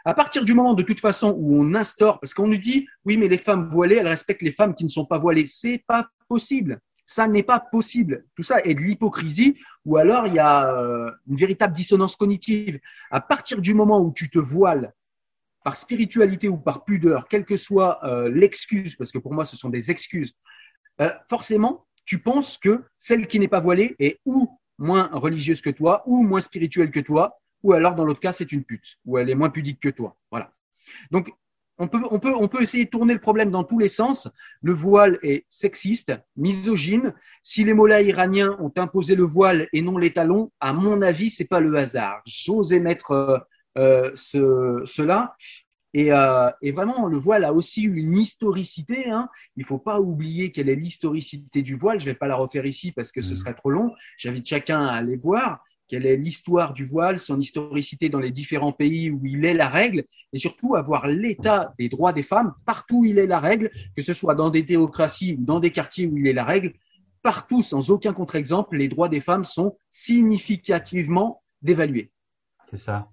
À partir du moment de toute façon où on instaure, parce qu'on nous dit oui, mais les femmes voilées, elles respectent les femmes qui ne sont pas voilées, c'est pas possible. Ça n'est pas possible. Tout ça est de l'hypocrisie ou alors il y a une véritable dissonance cognitive. À partir du moment où tu te voiles par spiritualité ou par pudeur, quelle que soit l'excuse, parce que pour moi ce sont des excuses, forcément, tu penses que celle qui n'est pas voilée est ou moins religieuse que toi, ou moins spirituelle que toi, ou alors dans l'autre cas, c'est une pute, ou elle est moins pudique que toi. Voilà. Donc, on peut, on, peut, on peut essayer de tourner le problème dans tous les sens. Le voile est sexiste, misogyne. Si les mollahs iraniens ont imposé le voile et non les talons, à mon avis, c'est pas le hasard. J'ose émettre euh, euh, ce, cela. Euh, et, vraiment, le voile a aussi une historicité. Hein. Il ne faut pas oublier quelle est l'historicité du voile. Je ne vais pas la refaire ici parce que ce mmh. serait trop long. J'invite chacun à aller voir quelle est l'histoire du voile, son historicité dans les différents pays où il est la règle, et surtout avoir l'état des droits des femmes partout où il est la règle, que ce soit dans des théocraties ou dans des quartiers où il est la règle. Partout, sans aucun contre-exemple, les droits des femmes sont significativement dévalués. C'est ça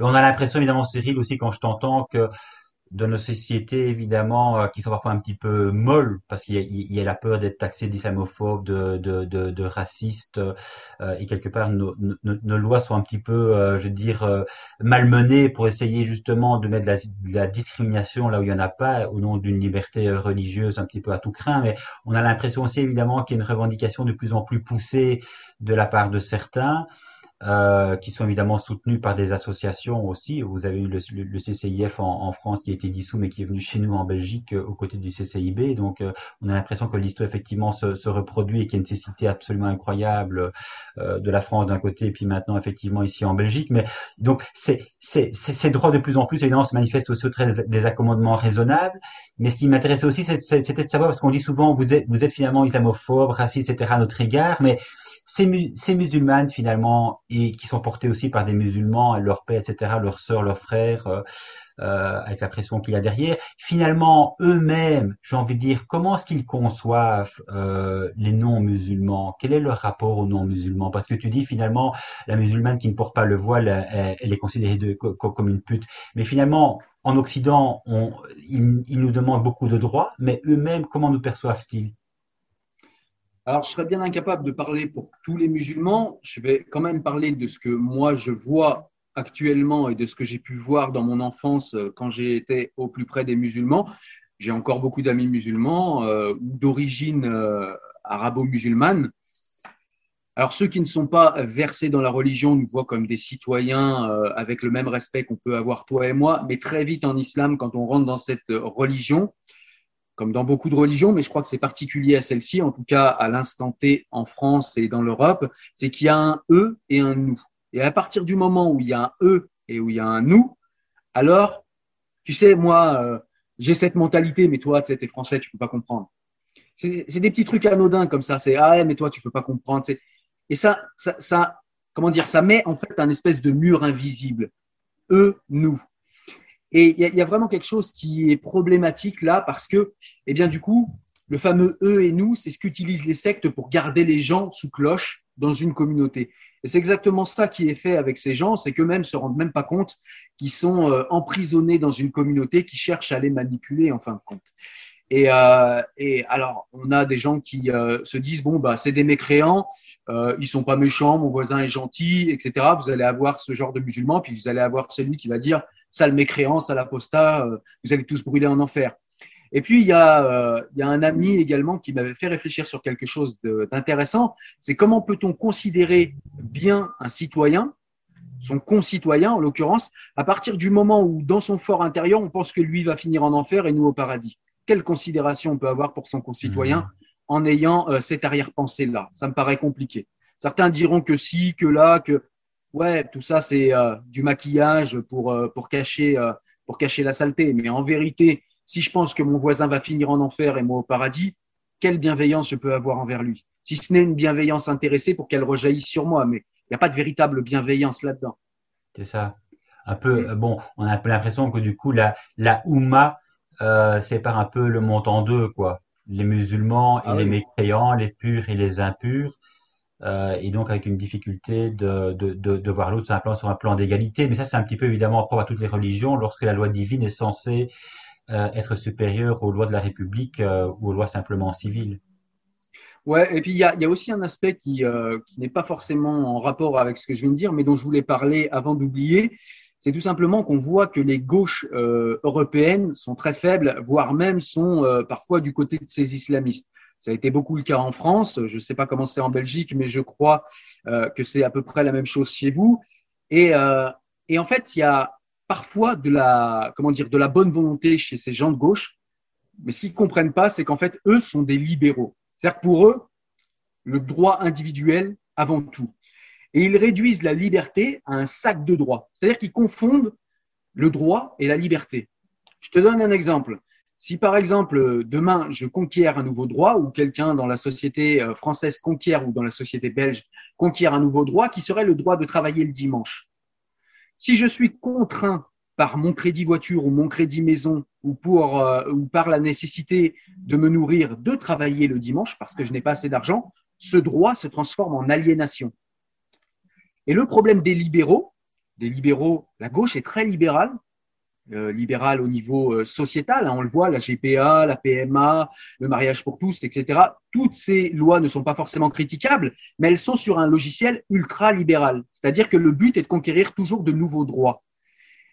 on a l'impression, évidemment, Cyril, aussi quand je t'entends, que de nos sociétés, évidemment, euh, qui sont parfois un petit peu molles, parce qu'il y, a la peur d'être taxé d'islamophobe, de, de, de, raciste, euh, et quelque part, nos, lois sont un petit peu, euh, je veux dire, malmenées pour essayer justement de mettre de la, discrimination là où il n'y en a pas, au nom d'une liberté religieuse un petit peu à tout craint. Mais on a l'impression aussi, évidemment, qu'il y a une revendication de plus en plus poussée de la part de certains. Euh, qui sont évidemment soutenus par des associations aussi. Vous avez eu le, le, CCIF en, en, France qui a été dissous, mais qui est venu chez nous en Belgique euh, aux côtés du CCIB. Donc, euh, on a l'impression que l'histoire effectivement se, se, reproduit et qu'il y a une nécessité absolument incroyable de la France d'un côté, et puis maintenant effectivement ici en Belgique. Mais donc, c'est ces droits de plus en plus évidemment se manifestent aussi au travers des accommodements raisonnables. Mais ce qui m'intéressait aussi, c'était de savoir parce qu'on dit souvent vous êtes vous êtes finalement islamophobe, raciste, etc. à notre égard, mais ces, musulmanes finalement et qui sont portés aussi par des musulmans, leurs pères, etc., leurs sœurs, leurs frères, euh, euh, avec la pression qu'il y a derrière. Finalement, eux-mêmes, j'ai envie de dire, comment est-ce qu'ils conçoivent euh, les non-musulmans? Quel est leur rapport aux non-musulmans? Parce que tu dis finalement, la musulmane qui ne porte pas le voile, elle, est considérée comme une pute. Mais finalement, en Occident, ils nous demandent beaucoup de droits, mais eux-mêmes, comment nous perçoivent-ils? Alors, je serais bien incapable de parler pour tous les musulmans. Je vais quand même parler de ce que moi je vois actuellement et de ce que j'ai pu voir dans mon enfance euh, quand j'ai été au plus près des musulmans. J'ai encore beaucoup d'amis musulmans euh, d'origine euh, arabo-musulmane. Alors ceux qui ne sont pas versés dans la religion nous voient comme des citoyens avec le même respect qu'on peut avoir toi et moi, mais très vite en islam, quand on rentre dans cette religion, comme dans beaucoup de religions, mais je crois que c'est particulier à celle-ci, en tout cas à l'instant T en France et dans l'Europe, c'est qu'il y a un eux et un nous. Et à partir du moment où il y a un eux et où il y a un nous, alors, tu sais, moi, euh, j'ai cette mentalité, mais toi, tu sais, es français, tu peux pas comprendre. C'est des petits trucs anodins comme ça. C'est ah, mais toi, tu peux pas comprendre. Et ça, ça, comment dire, ça met en fait un espèce de mur invisible. Eux, nous. Et il y, a vraiment quelque chose qui est problématique là parce que, eh bien, du coup, le fameux eux et nous, c'est ce qu'utilisent les sectes pour garder les gens sous cloche dans une communauté. Et c'est exactement ça qui est fait avec ces gens, c'est qu'eux-mêmes se rendent même pas compte qu'ils sont euh, emprisonnés dans une communauté qui cherche à les manipuler en fin de compte. Et, euh, alors, on a des gens qui euh, se disent bon, bah, c'est des mécréants, ils sont pas méchants, mon voisin est gentil, etc. Vous allez avoir ce genre de musulmans, puis vous allez avoir celui qui va dire sale mécréant, sale apostat, euh, vous allez tous brûler en enfer. Et puis, il y, a, euh, il y a un ami également qui m'avait fait réfléchir sur quelque chose d'intéressant. C'est comment peut-on considérer bien un citoyen, son concitoyen en l'occurrence, à partir du moment où, dans son fort intérieur, on pense que lui va finir en enfer et nous au paradis. Quelle considération on peut avoir pour son concitoyen mmh. en ayant euh, cette arrière-pensée-là? Ça me paraît compliqué. Certains diront que si, que là, que ouais, tout ça, c'est euh, du maquillage pour, euh, pour, cacher, euh, pour cacher la saleté. Mais en vérité, si je pense que mon voisin va finir en enfer et moi au paradis, quelle bienveillance je peux avoir envers lui? Si ce n'est une bienveillance intéressée pour qu'elle rejaillisse sur moi, mais il n'y a pas de véritable bienveillance là-dedans. C'est ça. Un peu, bon, on a l'impression que du coup, la, la Oumma sépare un peu le monde en deux, quoi. Les musulmans et ah les mécréants, les purs et les impurs. Euh, et donc avec une difficulté de, voir l'autre sur un plan, sur un plan d'égalité. Mais ça, c'est un petit peu évidemment propre à toutes les religions, lorsque la loi divine est censée euh, être supérieure aux lois de la République euh, ou aux lois simplement civiles. Ouais, et puis il y a, aussi un aspect qui, qui n'est pas forcément en rapport avec ce que je viens de dire, mais dont je voulais parler avant d'oublier, c'est tout simplement qu'on voit que les gauches européennes sont très faibles, voire même sont parfois du côté de ces islamistes. Ça a été beaucoup le cas en France. Je ne sais pas comment c'est en Belgique, mais je crois euh, que c'est à peu près la même chose chez vous. Et, et en fait, il y a parfois de la, comment dire, de la bonne volonté chez ces gens de gauche. Mais ce qu'ils ne comprennent pas, c'est qu'en fait, eux sont des libéraux. C'est-à-dire pour eux, le droit individuel avant tout et ils réduisent la liberté à un sac de droits. C'est-à-dire qu'ils confondent le droit et la liberté. Je te donne un exemple. Si par exemple demain je conquiers un nouveau droit ou quelqu'un dans la société euh, française conquiert ou dans la société belge conquiert un nouveau droit qui serait le droit de travailler le dimanche. Si je suis contraint par mon crédit voiture ou mon crédit maison euh, ou par la nécessité de me nourrir de travailler le dimanche parce que je n'ai pas assez d'argent, ce droit se transforme en aliénation. Et le problème des libéraux, des libéraux, la gauche est très libérale, euh, libérale au niveau euh, sociétal, hein, on le voit, la GPA, la PMA, le mariage pour tous, etc. Toutes ces lois ne sont pas forcément critiquables, mais elles sont sur un logiciel ultra libéral. C'est-à-dire que le but est de conquérir toujours de nouveaux droits.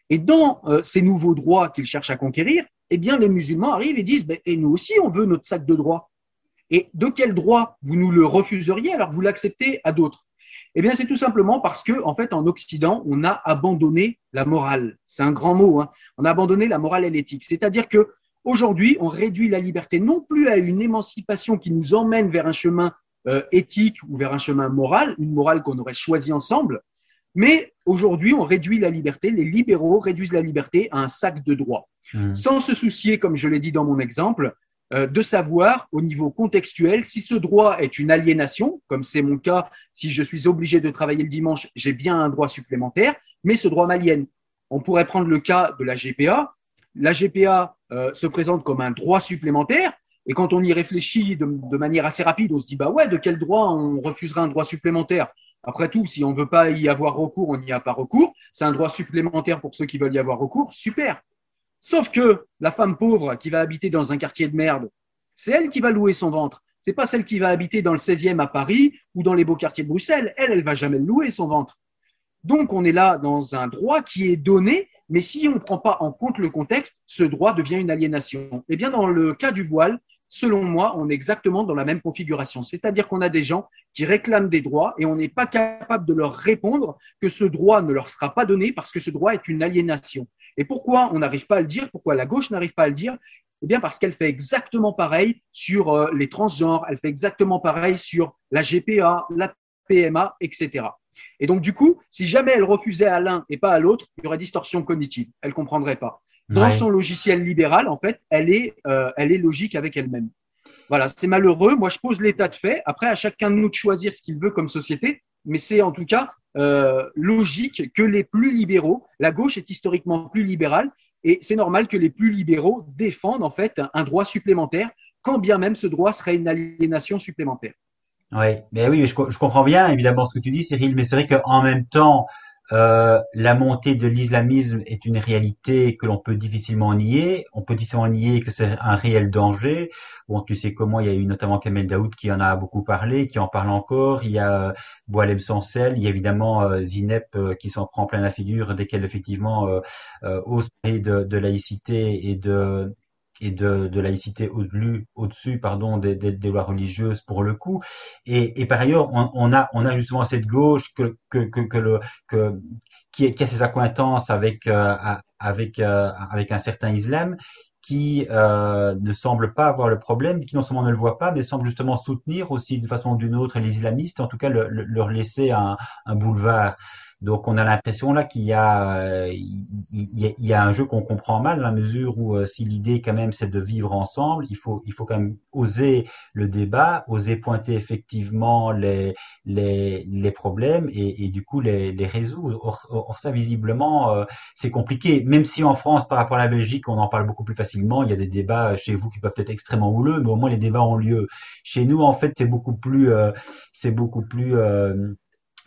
Et dans euh, ces nouveaux droits qu'ils cherchent à conquérir, eh bien, les musulmans arrivent et disent, ben, et nous aussi, on veut notre sac de droits. Et de quel droit vous nous le refuseriez alors que vous l'acceptez à d'autres? Eh bien, c'est tout simplement parce que, en fait, en Occident, on a abandonné la morale. C'est un grand mot. Hein. On a abandonné la morale et l'éthique. C'est-à-dire que aujourd'hui, on réduit la liberté non plus à une émancipation qui nous emmène vers un chemin euh, éthique ou vers un chemin moral, une morale qu'on aurait choisi ensemble, mais aujourd'hui, on réduit la liberté. Les libéraux réduisent la liberté à un sac de droits, mmh. sans se soucier, comme je l'ai dit dans mon exemple, de savoir au niveau contextuel si ce droit est une aliénation, comme c'est mon cas, si je suis obligé de travailler le dimanche, j'ai bien un droit supplémentaire, mais ce droit m'aliène. On pourrait prendre le cas de la GPA. La GPA euh, se présente comme un droit supplémentaire, et quand on y réfléchit de, de, manière assez rapide, on se dit bah ouais, de quel droit on refuserait un droit supplémentaire? Après tout, si on ne veut pas y avoir recours, on n'y a pas recours. C'est un droit supplémentaire pour ceux qui veulent y avoir recours. Super. Sauf que la femme pauvre qui va habiter dans un quartier de merde, c'est elle qui va louer son ventre. C'est pas celle qui va habiter dans le 16e à Paris ou dans les beaux quartiers de Bruxelles. Elle, elle va jamais louer son ventre. Donc, on est là dans un droit qui est donné, mais si on ne prend pas en compte le contexte, ce droit devient une aliénation. Eh bien, dans le cas du voile, selon moi, on est exactement dans la même configuration. C'est-à-dire qu'on a des gens qui réclament des droits et on n'est pas capable de leur répondre que ce droit ne leur sera pas donné parce que ce droit est une aliénation. Et pourquoi on n'arrive pas à le dire Pourquoi la gauche n'arrive pas à le dire? Eh bien, parce qu'elle fait exactement pareil sur euh, les transgenres, elle fait exactement pareil sur la GPA, la PMA, etc. Et donc, du coup, si jamais elle refusait à l'un et pas à l'autre, il y aurait distorsion cognitive. Elle comprendrait pas. Dans son logiciel libéral, en fait, elle est, euh, elle est logique avec elle-même. Voilà, c'est malheureux. Moi, je pose l'état de fait. Après, à chacun de nous de choisir ce qu'il veut comme société. Mais c'est en tout cas euh, logique que les plus libéraux, la gauche est historiquement plus libérale, et c'est normal que les plus libéraux défendent en fait un droit supplémentaire, quand bien même ce droit serait une aliénation supplémentaire. Oui, mais oui, je, je comprends bien évidemment ce que tu dis, Cyril, mais c'est vrai qu'en même temps, la montée de l'islamisme est une réalité que l'on peut difficilement nier. On peut difficilement nier que c'est un réel danger. Bon, tu sais comment il y a eu notamment Kamel Daoud qui en a beaucoup parlé, qui en parle encore. Il y a euh, Boalem Sancel, il y a évidemment euh, Zinep euh, qui s'en prend plein la figure dès qu'elle effectivement ose parler de laïcité et de et de, laïcité au-dessus, pardon, des, lois religieuses pour le coup. Et, par ailleurs, on, a, justement cette gauche qui, a ses accointances avec, euh, euh, un certain islam qui euh, ne semble pas avoir le problème, qui non seulement ne le voit pas, mais semble justement soutenir aussi d'une façon ou d'une autre les islamistes, en tout cas le, leur laisser un boulevard. Donc on a l'impression là qu'il y a il y, a un jeu qu'on comprend mal dans la mesure où euh, si l'idée quand même c'est de vivre ensemble, il faut il faut quand même oser le débat, oser pointer effectivement les les, les problèmes et, et du coup les, les résoudre. Or, ça visiblement euh, c'est compliqué. Même si en France par rapport à la Belgique on en parle beaucoup plus facilement, il y a des débats chez vous qui peuvent être extrêmement houleux, mais au moins les débats ont lieu. Chez nous en fait c'est beaucoup plus euh, c'est beaucoup plus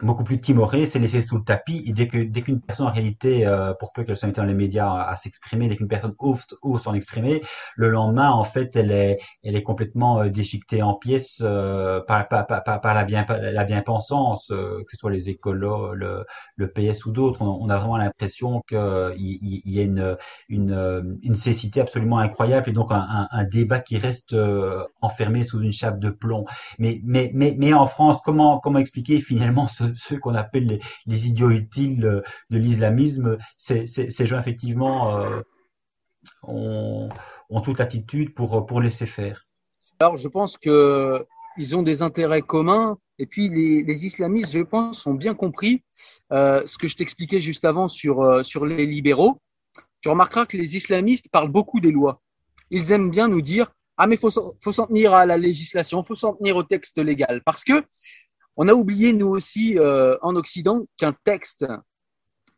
beaucoup plus timoré, c'est laissé sous le tapis. Et dès que dès qu'une personne en réalité, euh, pour peu qu'elle soit dans les médias à, s'exprimer, dès qu'une personne ose, ose s'en exprimer, le lendemain en fait elle est elle est complètement euh, déchiquetée en pièces euh, par, par, par, par, la bien la bien-pensance, euh, que ce soit les écolos, le, le PS ou d'autres. On, a vraiment l'impression qu'il il, y, a une une une cécité absolument incroyable et donc un, un, un débat qui reste enfermé sous une chape de plomb. Mais mais mais mais en France, comment comment expliquer finalement ce ceux, qu'on appelle les, idiots utiles euh, de l'islamisme, ces, gens effectivement euh, ont, toute l'attitude pour, pour laisser faire. Alors je pense qu'ils ont des intérêts communs et puis les, islamistes, je pense, ont bien compris euh, ce que je t'expliquais juste avant sur, sur les libéraux. Tu remarqueras que les islamistes parlent beaucoup des lois. Ils aiment bien nous dire ah mais faut faut s'en tenir à la législation, faut s'en tenir au texte légal parce que on a oublié, nous aussi, euh, en Occident, qu'un texte,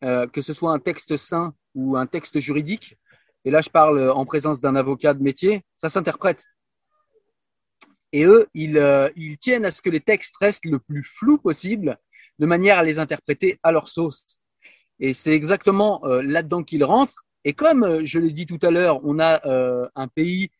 euh, que ce soit un texte saint ou un texte juridique, et là je parle en présence d'un avocat de métier, ça s'interprète. Et eux, ils, euh, ils, tiennent à ce que les textes restent le plus flou possible, de manière à les interpréter à leur sauce. Et c'est exactement là-dedans qu'ils rentrent. Et comme je l'ai dit tout à l'heure, on a un pays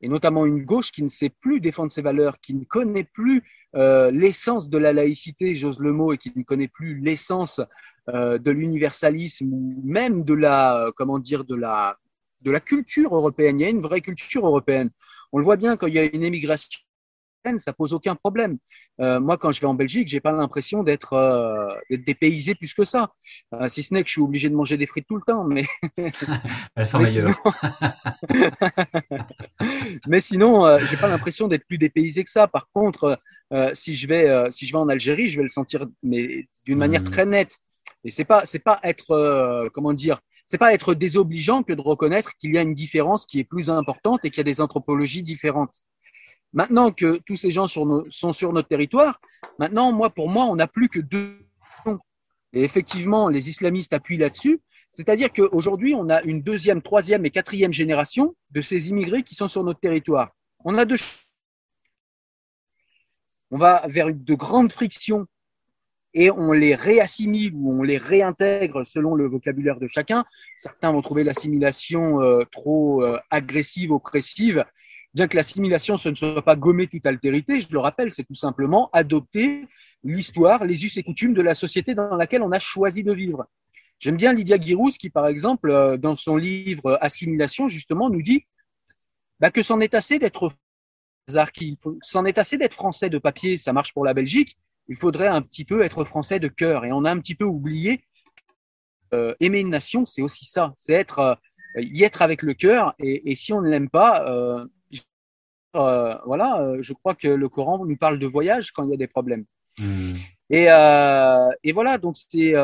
et notamment une gauche qui ne sait plus défendre ses valeurs, qui ne connaît plus euh, l'essence de la laïcité, j'ose le mot, et qui ne connaît plus l'essence euh, de l'universalisme ou même de la, euh, comment dire, de la, de la culture européenne. Il y a une vraie culture européenne. On le voit bien quand il y a une émigration ça pose aucun problème. Euh, moi, quand je vais en Belgique, j'ai pas l'impression d'être euh, dépaysé plus que ça. Euh, si ce n'est que je suis obligé de manger des frites tout le temps, mais elles sont meilleures. Sinon... mais sinon, j'ai pas l'impression d'être plus dépaysé que ça. Par contre, si je vais si je vais en Algérie, je vais le sentir, mais d'une manière mmh. très nette. Et c'est pas c'est pas être comment dire c'est pas être désobligeant que de reconnaître qu'il y a une différence qui est plus importante et qu'il y a des anthropologies différentes. Maintenant que tous ces gens sont sur notre territoire, maintenant, moi, pour moi, on n'a plus que deux. Et effectivement, les islamistes appuient là-dessus. C'est-à-dire qu'aujourd'hui, on a une deuxième, troisième et quatrième génération de ces immigrés qui sont sur notre territoire. On a deux. On va vers de grandes frictions et on les réassimile ou on les réintègre selon le vocabulaire de chacun. Certains vont trouver l'assimilation euh, trop euh, agressive, oppressive, bien que l'assimilation, ce ne soit pas gommer toute altérité, je le rappelle, c'est tout simplement adopter l'histoire, les us et coutumes de la société dans laquelle on a choisi de vivre. J'aime bien Lydia Girouz qui, par exemple, euh, dans son livre Assimilation, justement, nous dit bah, que c'en est assez d'être s'en est assez d'être français de papier, ça marche pour la Belgique. Il faudrait un petit peu être français de cœur. Et on a un petit peu oublié euh, aimer une nation, c'est aussi ça, c'est être euh, y être avec le cœur. Et, et si on ne l'aime pas, euh, euh, voilà, je crois que le Coran nous parle de voyage quand il y a des problèmes. Hmm. Et, et, voilà, donc c'est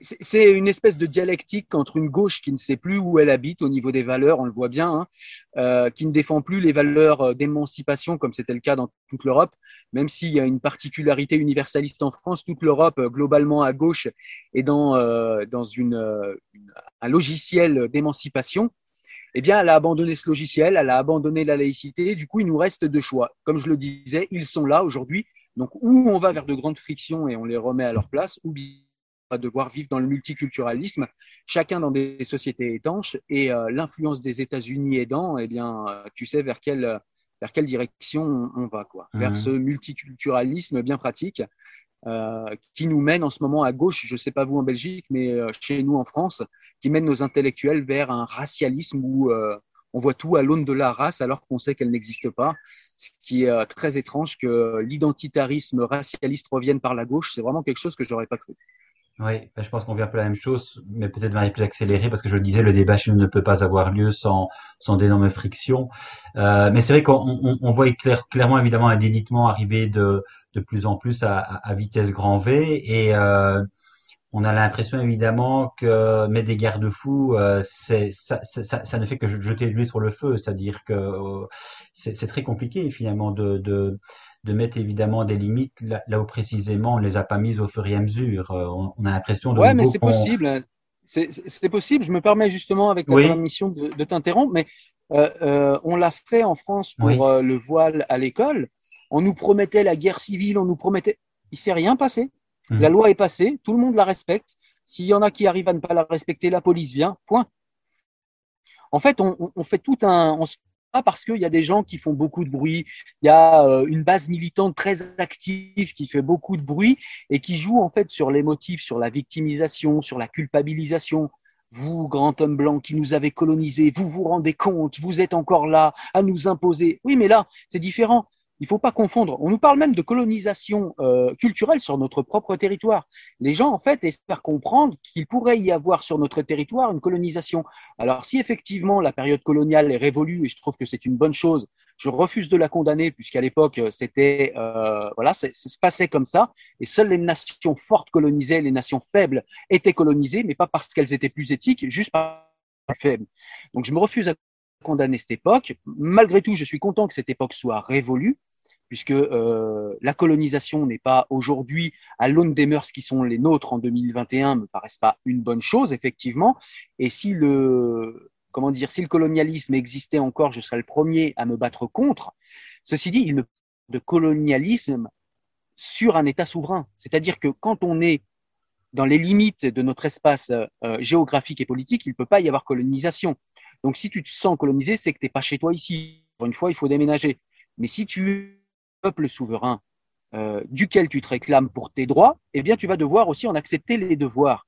c'est une espèce de dialectique entre une gauche qui ne sait plus où elle habite au niveau des valeurs, on le voit bien, hein, qui ne défend plus les valeurs d'émancipation comme c'était le cas dans toute l'Europe, même s'il y a une particularité universaliste en France, toute l'Europe globalement à gauche est dans, dans une, un logiciel d'émancipation eh bien, elle a abandonné ce logiciel, elle a abandonné la laïcité. Du coup, il nous reste deux choix. Comme je le disais, ils sont là aujourd'hui. Donc, ou on va vers de grandes frictions et on les remet à leur place, ou bien va devoir vivre dans le multiculturalisme, chacun dans des sociétés étanches et euh, l'influence des États-Unis aidant, eh bien, euh, tu sais vers quelle, vers quelle direction on, va, quoi. Vers mhm. ce multiculturalisme bien pratique euh, qui nous mène en ce moment à gauche, je ne sais pas vous en Belgique, mais euh, chez nous en France, qui mène nos intellectuels vers un racialisme où euh, on voit tout à l'aune de la race alors qu'on sait qu'elle n'existe pas. Ce qui est très étrange que l'identitarisme racialiste revienne par la gauche, c'est vraiment quelque chose que je n'aurais pas cru. Oui, ben, je pense qu'on vient un peu la même chose, mais peut-être de manière plus accélérée, parce que je le disais, le débat chez nous ne peut pas avoir lieu sans, sans d'énormes frictions. Euh, mais c'est vrai qu'on on, voit clairement, évidemment, un délitement arriver de, de plus en plus à, à vitesse grand V, et euh, on a l'impression, évidemment, que mettre des garde-fous, euh, c'est, ça, ça, ça, ne fait que jeter de l'huile sur le feu, c'est-à-dire que euh, c'est très compliqué, finalement, de, de de mettre évidemment des limites là, où précisément on les a pas mises au fur et à mesure. Euh, on, a l'impression de. Ouais, mais c'est possible. C'est possible. Je me permets justement avec la mission de, t'interrompre, mais euh, euh, on l'a fait en France pour le voile à l'école. On nous promettait la guerre civile, on nous promettait. Il s'est rien passé. Mhm. La loi est passée, tout le monde la respecte. S'il y en a qui arrivent à ne pas la respecter, la police vient. Point. En fait, on, fait tout un. On se pas parce qu'il y a des gens qui font beaucoup de bruit. Il y a euh, une base militante très active qui fait beaucoup de bruit et qui joue en fait sur les motifs, sur la victimisation, sur la culpabilisation. Vous, grand homme blanc qui nous avez colonisés, vous vous rendez compte, vous êtes encore là à nous imposer. Oui, mais là, c'est différent. Il faut pas confondre. On nous parle même de colonisation euh, culturelle sur notre propre territoire. Les gens, en fait, espèrent comprendre qu'il pourrait y avoir sur notre territoire une colonisation. Alors, si effectivement la période coloniale est révolue, et je trouve que c'est une bonne chose, je refuse de la condamner puisqu'à l'époque c'était euh, voilà, ça se passait comme ça, et seules les nations fortes colonisaient, les nations faibles étaient colonisées, mais pas parce qu'elles étaient plus éthiques, juste par faibles. Donc, je me refuse à condamner cette époque. Malgré tout, je suis content que cette époque soit révolue puisque euh, la colonisation n'est pas aujourd'hui à l'aune des mœurs qui sont les nôtres en 2021 me paraissent pas une bonne chose effectivement. Et si le comment dire si le colonialisme existait encore je serais le premier à me battre contre. Ceci dit il ne de colonialisme sur un état souverain. C'est-à-dire que quand on est dans les limites de notre espace euh, géographique et politique il peut pas y avoir colonisation donc si tu te sens colonisé c'est que t'es pas chez toi ici une fois il faut déménager mais si tu es peuple souverain euh, duquel tu te réclames pour tes droits, eh bien, tu vas devoir aussi en accepter les devoirs.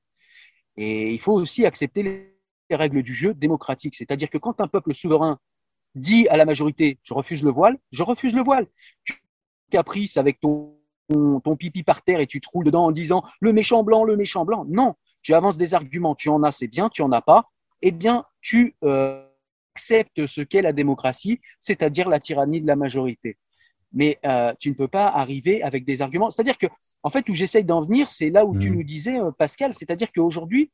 Et il faut aussi accepter les règles du jeu démocratique. C'est-à-dire que quand un peuple souverain dit à la majorité je refuse le voile, je refuse le voile. Tu es caprice avec ton, ton, ton pipi par terre et tu te roules dedans en disant le méchant blanc, le méchant blanc. Non, tu avances des arguments, tu en as, c'est bien, tu en as pas. Eh bien, tu euh, acceptes ce qu'est la démocratie, c'est-à-dire la tyrannie de la majorité mais euh, tu ne peux pas arriver avec des arguments. C'est-à-dire que, en fait, où j'essaye d'en venir, c'est là où tu Mm. nous disais, euh, Pascal, c'est-à-dire qu'aujourd'hui,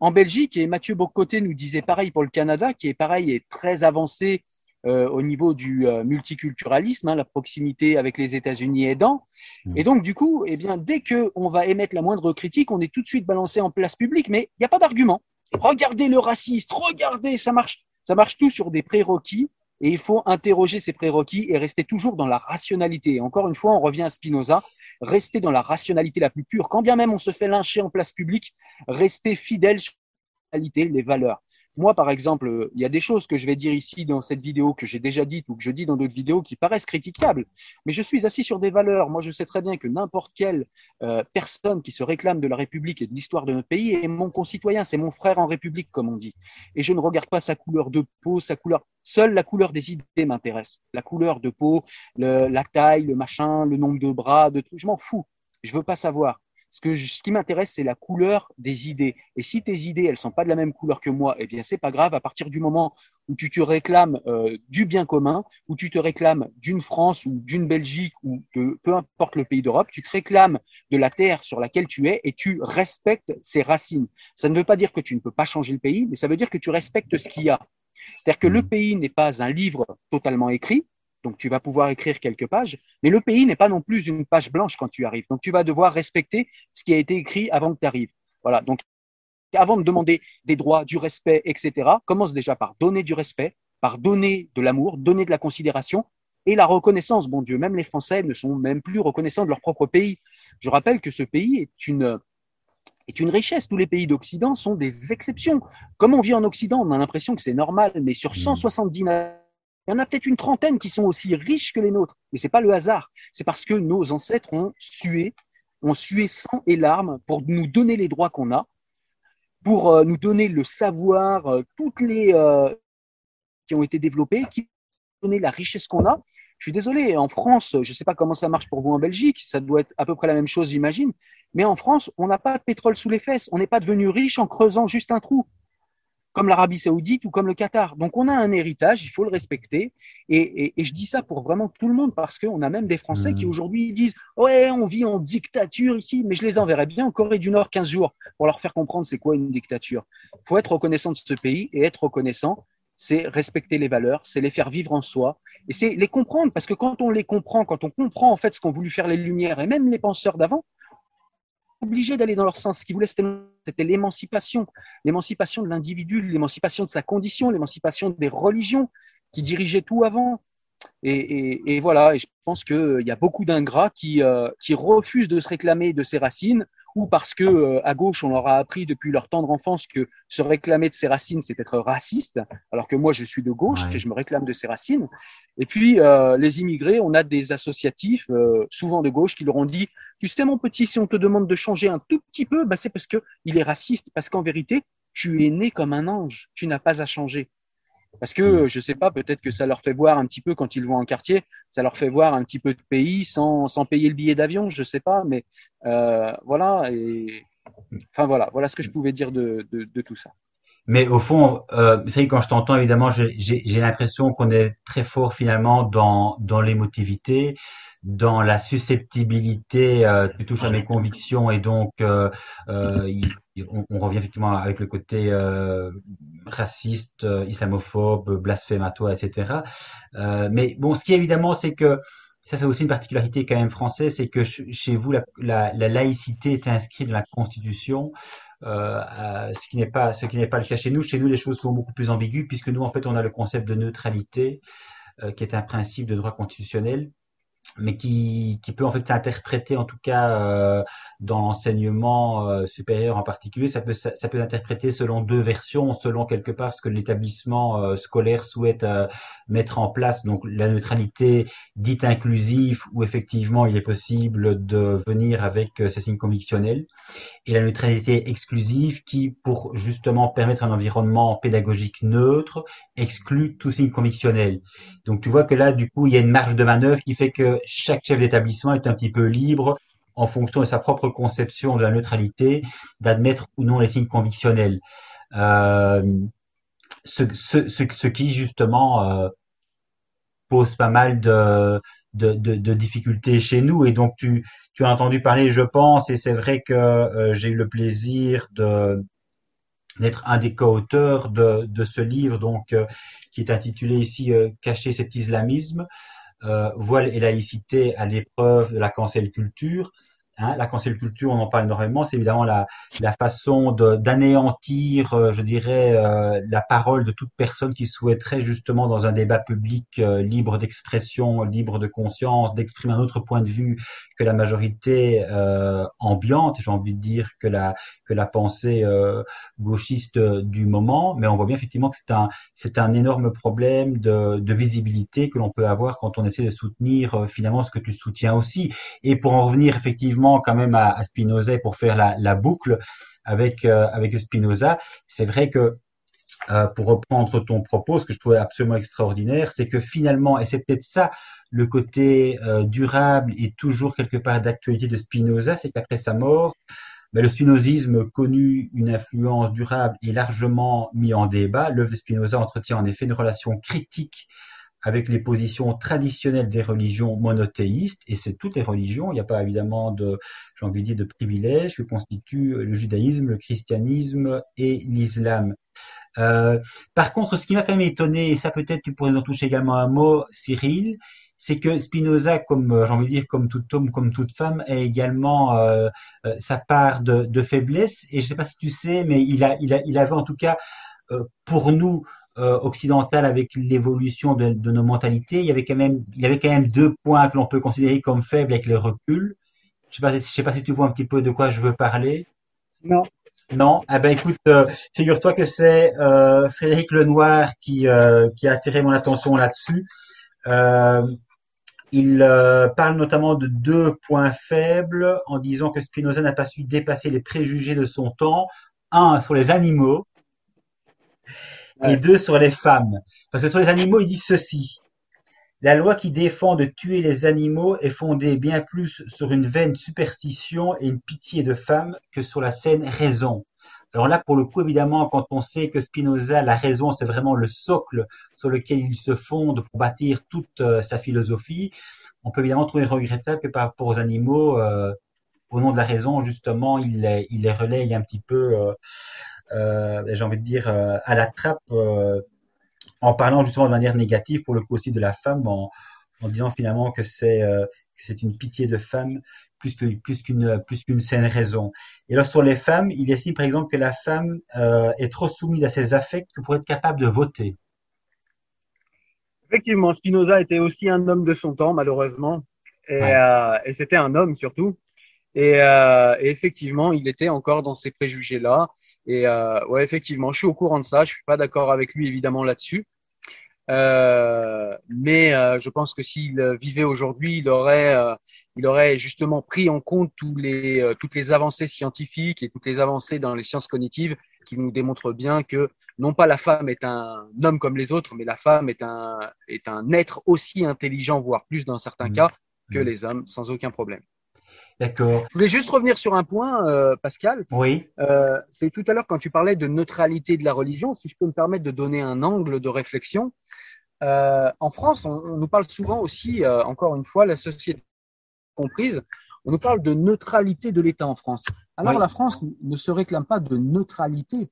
en Belgique, et Mathieu Bocoté nous disait pareil pour le Canada, qui est pareil et très avancé euh, au niveau du euh, multiculturalisme, hein, la proximité avec les États-Unis aidant. Mm. Et donc, du coup, eh bien, dès qu'on va émettre la moindre critique, on est tout de suite balancé en place publique, mais il n'y a pas d'argument. Regardez le raciste, regardez, ça marche, ça marche tout sur des prérequis. Et il faut interroger ces prérequis et rester toujours dans la rationalité. Et encore une fois, on revient à Spinoza, rester dans la rationalité la plus pure. Quand bien même on se fait lyncher en place publique, rester fidèle sur la réalité, les valeurs. Moi, par exemple, il y a des choses que je vais dire ici dans cette vidéo que j'ai déjà dites ou que je dis dans d'autres vidéos qui paraissent critiquables. Mais je suis assis sur des valeurs. Moi, je sais très bien que n'importe quelle euh, personne qui se réclame de la République et de l'histoire de notre pays est mon concitoyen, c'est mon frère en République, comme on dit. Et je ne regarde pas sa couleur de peau, sa couleur. Seule la couleur des idées m'intéresse. La couleur de peau, la taille, le machin, le nombre de bras, de trucs. Je m'en fous. Je veux pas savoir. Ce, que je, ce qui m'intéresse, c'est la couleur des idées. Et si tes idées, elles sont pas de la même couleur que moi, eh bien, c'est pas grave. À partir du moment où tu te réclames euh, du bien commun, où tu te réclames d'une France ou d'une Belgique ou de peu importe le pays d'Europe, tu te réclames de la terre sur laquelle tu es et tu respectes ses racines. Ça ne veut pas dire que tu ne peux pas changer le pays, mais ça veut dire que tu respectes ce qu'il y a. C'est-à-dire que le pays n'est pas un livre totalement écrit, donc tu vas pouvoir écrire quelques pages, mais le pays n'est pas non plus une page blanche quand tu arrives. Donc tu vas devoir respecter ce qui a été écrit avant que tu arrives. Voilà. Donc avant de demander des droits, du respect, etc., commence déjà par donner du respect, par donner de l'amour, donner de la considération et la reconnaissance. Bon Dieu, même les Français ne sont même plus reconnaissants de leur propre pays. Je rappelle que ce pays est une est une richesse. Tous les pays d'Occident sont des exceptions. Comme on vit en Occident, on a l'impression que c'est normal, mais sur 170 nations, il y en a peut-être une trentaine qui sont aussi riches que les nôtres. Et c'est pas le hasard. C'est parce que nos ancêtres ont sué, ont sué sang et larmes pour nous donner les droits qu'on a, pour euh, nous donner le savoir, euh, toutes les euh, qui ont été développées, qui ont donné la richesse qu'on a. Je suis désolé, en France, je ne sais pas comment ça marche pour vous en Belgique, ça doit être à peu près la même chose, j'imagine. Mais en France, on n'a pas de pétrole sous les fesses. On n'est pas devenu riche en creusant juste un trou, comme l'Arabie Saoudite ou comme le Qatar. Donc, on a un héritage, il faut le respecter. Et, et, et je dis ça pour vraiment tout le monde parce qu'on a même des Français mmh. qui aujourd'hui disent Ouais, on vit en dictature ici, mais je les enverrai bien en Corée du Nord 15 jours pour leur faire comprendre c'est quoi une dictature. Il faut être reconnaissant de ce pays et être reconnaissant c'est respecter les valeurs, c'est les faire vivre en soi, et c'est les comprendre, parce que quand on les comprend, quand on comprend en fait ce qu'ont voulu faire les Lumières, et même les penseurs d'avant, obligé d'aller dans leur sens. Ce qu'ils voulaient, c'était l'émancipation, l'émancipation de l'individu, l'émancipation de sa condition, l'émancipation des religions qui dirigeaient tout avant. et, voilà, et je pense qu'il y a beaucoup d'ingrats qui, qui refusent de se réclamer de ses racines ou parce que euh, à gauche, on leur a appris depuis leur tendre enfance que se réclamer de ses racines, c'est être raciste, alors que moi, je suis de gauche et je me réclame de ses racines. Et puis, euh, les immigrés, on a des associatifs, euh, souvent de gauche, qui leur ont dit, tu sais, mon petit, si on te demande de changer un tout petit peu, bah, c'est parce que il est raciste, parce qu'en vérité, tu es né comme un ange, tu n'as pas à changer. Parce que, je sais pas, peut-être que ça leur fait voir un petit peu quand ils vont en quartier, ça leur fait voir un petit peu de pays sans, sans payer le billet d'avion, je sais pas, mais euh, voilà. Et, enfin voilà, voilà ce que je pouvais dire de, de, de tout ça. Mais au fond, euh, c'est quand je t'entends, évidemment, j'ai l'impression qu'on est très fort finalement dans, dans l'émotivité, dans la susceptibilité. Euh, tu touches à mes convictions et donc euh, euh on, on, revient effectivement avec le côté euh, raciste, euh, islamophobe, blasphématoire, etc. Mais bon, ce qui évidemment, c'est que ça, c'est aussi une particularité quand même française, c'est que chez vous, la, la, laïcité est inscrite dans la Constitution. Euh, ce qui n'est pas ce qui n'est pas le cas chez nous. Chez nous, les choses sont beaucoup plus ambiguës puisque nous, en fait, on a le concept de neutralité, euh, qui est un principe de droit constitutionnel mais qui, qui peut en fait s'interpréter en tout cas euh, dans l'enseignement euh, supérieur en particulier. Ça peut ça, peut s'interpréter selon deux versions selon quelque part ce que l'établissement euh, scolaire souhaite mettre en place. Donc la neutralité dite inclusive où effectivement il est possible de venir avec ces signes convictionnels et la neutralité exclusive qui pour justement permettre un environnement pédagogique neutre exclut tout signe convictionnel donc tu vois que là du coup il y a une marge de manœuvre qui fait que chaque chef d'établissement est un petit peu libre en fonction de sa propre conception de la neutralité, d'admettre ou non les signes convictionnels. Euh, ce, qui justement euh, pose pas mal de, de, difficultés chez nous. Et donc tu, as entendu parler, je pense, et c'est vrai que euh, j'ai eu le plaisir de d'être un des co-auteurs de, ce livre, donc qui est intitulé ici Cacher cet islamisme euh, voile et laïcité à l'épreuve de la cancel culture. Hein, la cancel culture, on en parle énormément, c'est évidemment la, la façon d'anéantir, euh, je dirais, euh, la parole de toute personne qui souhaiterait justement dans un débat public euh, libre d'expression, libre de conscience, d'exprimer un autre point de vue que la majorité ambiante, j'ai envie de dire que la que la pensée gauchiste du moment. Mais on voit bien effectivement que c'est un c'est un énorme problème de, de visibilité que l'on peut avoir quand on essaie de soutenir finalement ce que tu soutiens aussi. Et pour en revenir effectivement quand même à, Spinoza pour faire la, boucle avec euh, avec Spinoza. C'est vrai que euh, pour reprendre ton propos, ce que je trouvais absolument extraordinaire, c'est que finalement, et c'est peut-être ça le côté euh, durable et toujours quelque part d'actualité de Spinoza, c'est qu'après sa mort, ben, le spinozisme connu une influence durable et largement mis en débat. L'œuvre de Spinoza entretient en effet une relation critique avec les positions traditionnelles des religions monothéistes, et c'est toutes les religions, il n'y a pas évidemment de, j'ai envie de dire, de privilèges que constituent le judaïsme, le christianisme et l'islam. Euh, par contre, ce qui m'a quand même étonné, et ça peut-être tu pourrais en toucher également un mot, Cyril, c'est que Spinoza, comme j'ai envie de dire, comme tout homme, comme toute femme, a également euh, euh, sa part de, faiblesse. Et je ne sais pas si tu sais, mais il a, il a, il avait en tout cas pour nous occidentale avec l'évolution de, nos mentalités, il y avait quand même, il y avait quand même deux points que l'on peut considérer comme faibles avec le recul. Je sais pas, je sais pas si tu vois un petit peu de quoi je veux parler. Non. Non? Eh ben écoute, euh, figure-toi que c'est euh, Frédéric Lenoir qui qui a attiré mon attention là-dessus. il parle notamment de deux points faibles en disant que Spinoza n'a pas su dépasser les préjugés de son temps. Un sur les animaux et deux sur les femmes. Parce que sur les animaux, il dit ceci. La loi qui défend de tuer les animaux est fondée bien plus sur une vaine superstition et une pitié de femme que sur la saine raison. Alors là, pour le coup, évidemment, quand on sait que Spinoza, la raison, c'est vraiment le socle sur lequel il se fonde pour bâtir toute euh, sa philosophie, on peut évidemment trouver regrettable que par rapport aux animaux, euh, au nom de la raison, justement, il les, il les relaye un petit peu euh, j'ai envie de dire, euh, à la trappe euh, en parlant justement de manière négative pour le coup aussi de la femme, en, en disant finalement que c'est c'est une pitié de femme plus que plus qu'une plus qu'une saine raison. Et alors sur les femmes, il estime par exemple que la femme euh, est trop soumise à ses affects que pour être capable de voter. Effectivement, Spinoza était aussi un homme de son temps, malheureusement. Et, euh, et c'était un homme surtout. Et, euh, et, effectivement, il était encore dans ces préjugés-là. Et euh, ouais, effectivement, je suis au courant de ça. Je suis pas d'accord avec lui évidemment là-dessus. Euh, mais euh, je pense que s'il vivait aujourd'hui, il aurait, euh, il aurait justement pris en compte tous les, euh, toutes les avancées scientifiques et toutes les avancées dans les sciences cognitives qui nous démontrent bien que non pas la femme est un homme comme les autres, mais la femme est un, est un être aussi intelligent, voire plus dans certains mmh. cas, que mmh. les hommes, sans aucun problème. D'accord. Je voulais juste revenir sur un point, euh, Pascal. Oui. Euh, c'est tout à l'heure quand tu parlais de neutralité de la religion, si je peux me permettre de donner un angle de réflexion. Euh, en France, on, on, nous parle souvent aussi, encore une fois, la société comprise, on nous parle de neutralité de l'État en France. Alors oui. la France ne se réclame pas de neutralité.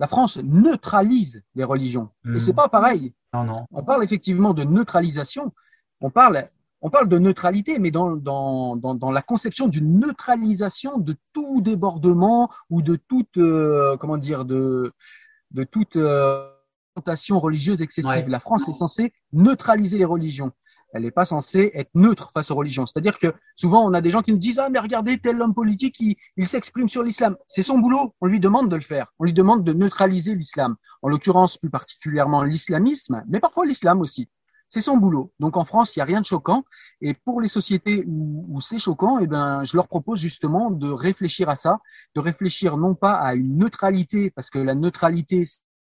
La France neutralise les religions. Mmh. Et c'est pas pareil. Non, non. On parle effectivement de neutralisation. On parle on parle de neutralité, mais dans, dans, dans, dans la conception d'une neutralisation de tout débordement ou de toute, euh, comment dire, de, de toute euh, religieuse excessive. Ouais. La France est censée neutraliser les religions. Elle n'est pas censée être neutre face aux religions. C'est-à-dire que souvent, on a des gens qui nous disent Ah, mais regardez, tel homme politique, il, il s'exprime sur l'islam. C'est son boulot. On lui demande de le faire. On lui demande de neutraliser l'islam. En l'occurrence, plus particulièrement l'islamisme, mais parfois l'islam aussi. C'est son boulot. Donc en France, il n'y a rien de choquant. Et pour les sociétés où, c'est choquant, eh ben, je leur propose justement de réfléchir à ça, de réfléchir non pas à une neutralité, parce que la neutralité,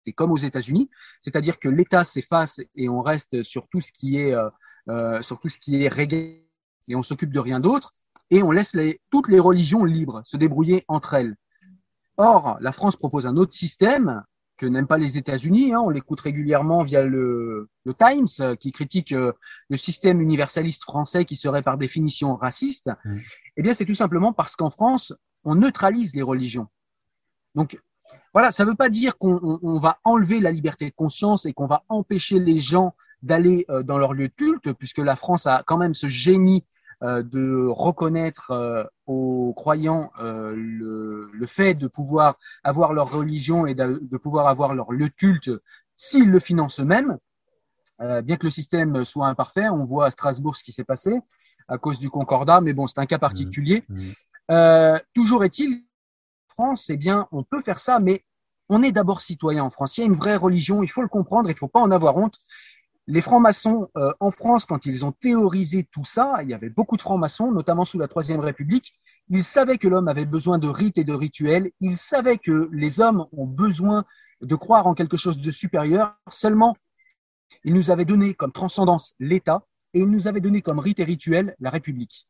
c'est comme aux États-Unis, c'est-à-dire que l'État s'efface et on reste sur tout ce qui est euh, euh, sur tout ce qui est et on s'occupe de rien d'autre et on laisse toutes les religions libres se débrouiller entre elles. Or, la France propose un autre système que n'aiment pas les États-Unis. Hein, on l'écoute régulièrement via le, le Times, euh, qui critique euh, le système universaliste français qui serait par définition raciste. Mmh. Eh bien, c'est tout simplement parce qu'en France, on neutralise les religions. Donc, voilà, ça ne veut pas dire qu'on on, on va enlever la liberté de conscience et qu'on va empêcher les gens d'aller euh, dans leur lieu de culte, puisque la France a quand même ce génie de reconnaître euh, aux croyants euh, le, le, fait de pouvoir avoir leur religion et de, de pouvoir avoir leur lieu de culte s'ils le financent eux-mêmes. bien que le système soit imparfait, on voit à Strasbourg ce qui s'est passé à cause du concordat, mais bon, c'est un cas particulier. Mmh, mmh. toujours est-il, France, eh bien, on peut faire ça, mais on est d'abord citoyen en France. Il y a une vraie religion, il faut le comprendre, il ne faut pas en avoir honte les francs-maçons euh, en France, quand ils ont théorisé tout ça, il y avait beaucoup de francs-maçons, notamment sous la Troisième République, ils savaient que l'homme avait besoin de rites et de rituels, ils savaient que les hommes ont besoin de croire en quelque chose de supérieur, seulement ils nous avaient donné comme transcendance l'État et ils nous avaient donné comme rite et rituel la République.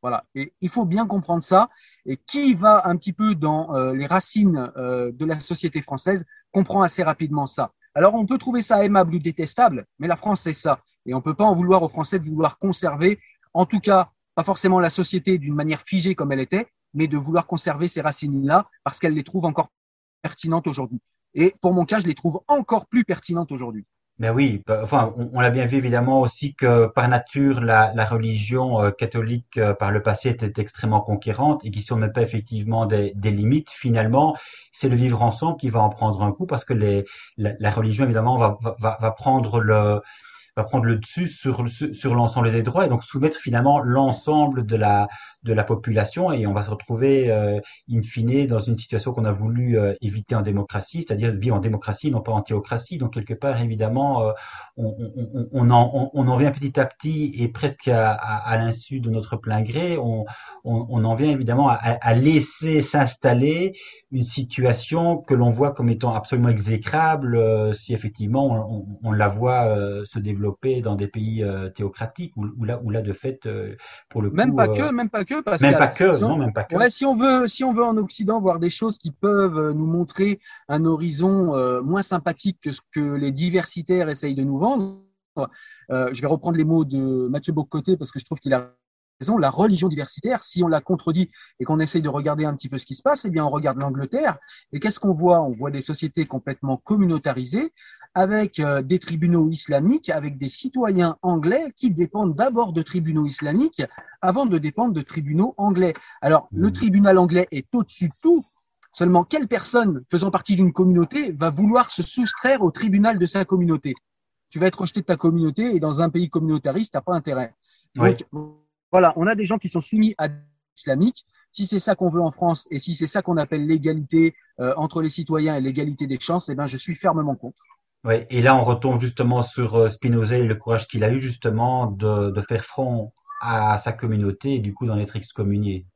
Voilà, et il faut bien comprendre ça. Et qui va un petit peu dans euh, les racines euh, de la société française comprend assez rapidement ça. Alors on peut trouver ça aimable ou détestable, mais la France c'est ça. Et on ne peut pas en vouloir aux Français de vouloir conserver, en tout cas, pas forcément la société d'une manière figée comme elle était, mais de vouloir conserver ces racines-là parce qu'elles les trouvent encore pertinentes aujourd'hui. Et pour mon cas, je les trouve encore plus pertinentes aujourd'hui. Ben oui, enfin, on, on l'a bien vu évidemment aussi que par nature, la, la religion euh, catholique euh, par le passé était extrêmement conquérante et qui ne pas effectivement des, des limites. Finalement, c'est le vivre ensemble qui va en prendre un coup parce que les, la, la religion évidemment va, va, va prendre le va prendre le dessus sur, sur l'ensemble des droits et donc soumettre finalement l'ensemble de la, de la population et on va se retrouver euh, in fine dans une situation qu'on a voulu euh, éviter en démocratie, c'est-à-dire vivre en démocratie, non pas en théocratie. Donc quelque part, évidemment, euh, on, on, on, en, on, en vient petit à petit et presque à, à, à l'insu de notre plein gré, on, on, en vient évidemment à, à laisser s'installer une situation que l'on voit comme étant absolument exécrable euh, si effectivement on, on, la voit euh, se développer dans des pays euh, théocratiques où, où, là où là de fait pour le même coup, pas que même pas que parce même pas que si on, non même pas que. Ouais, si on veut si on veut en Occident voir des choses qui peuvent nous montrer un horizon moins sympathique que ce que les diversitaires essayent de nous vendre je vais reprendre les mots de Mathieu Bocoté parce que je trouve qu'il a la religion diversitaire, si on la contredit et qu'on essaye de regarder un petit peu ce qui se passe, eh bien, on regarde l'Angleterre. Et qu'est-ce qu'on voit? On voit des sociétés complètement communautarisées avec euh, des tribunaux islamiques, avec des citoyens anglais qui dépendent d'abord de tribunaux islamiques avant de dépendre de tribunaux anglais. Alors, mmh. le tribunal anglais est au-dessus de tout. Seulement, quelle personne faisant partie d'une communauté va vouloir se soustraire au tribunal de sa communauté? Tu vas être rejeté de ta communauté et dans un pays communautariste, tu n'as pas intérêt. Oui. Voilà, on a des gens qui sont soumis à l'islamique. Si c'est ça qu'on veut en France et si c'est ça qu'on appelle l'égalité euh, entre les citoyens et l'égalité des chances, eh ben, je suis fermement contre. Ouais, et là, on retombe justement sur euh, Spinoza et le courage qu'il a eu justement de, de faire front à sa communauté et du coup d'en être excommunié.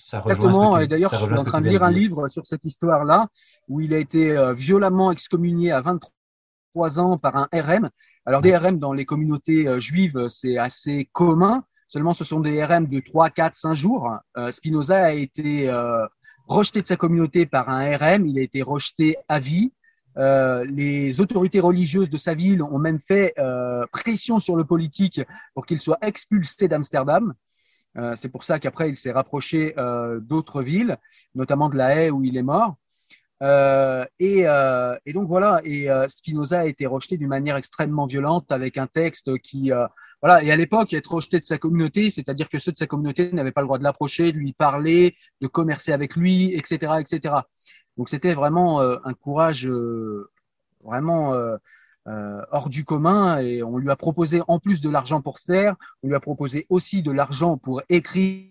Ça Exactement. Et d'ailleurs, je suis en train de lire un livre sur cette histoire-là où il a été euh, violemment excommunié à 23 ans par un RM. Alors, des RM dans les communautés euh, juives, c'est assez commun. Seulement, ce sont des RM de 3, 4, 5 jours. Euh, Spinoza a été euh, rejeté de sa communauté par un RM. Il a été rejeté à vie. Euh, les autorités religieuses de sa ville ont même fait pression sur le politique pour qu'il soit expulsé d'Amsterdam. C'est pour ça qu'après, il s'est rapproché d'autres villes, notamment de La Haye où il est mort. Euh, et, euh, et donc voilà, et euh, Spinoza a été rejeté d'une manière extrêmement violente avec un texte qui, euh, voilà, et à l'époque, être rejeté de sa communauté, c'est-à-dire que ceux de sa communauté n'avaient pas le droit de l'approcher, de lui parler, de commercer avec lui, etc., etc. Donc c'était vraiment euh, un courage euh, vraiment hors du commun et on lui a proposé en plus de l'argent pour se taire, on lui a proposé aussi de l'argent pour écrire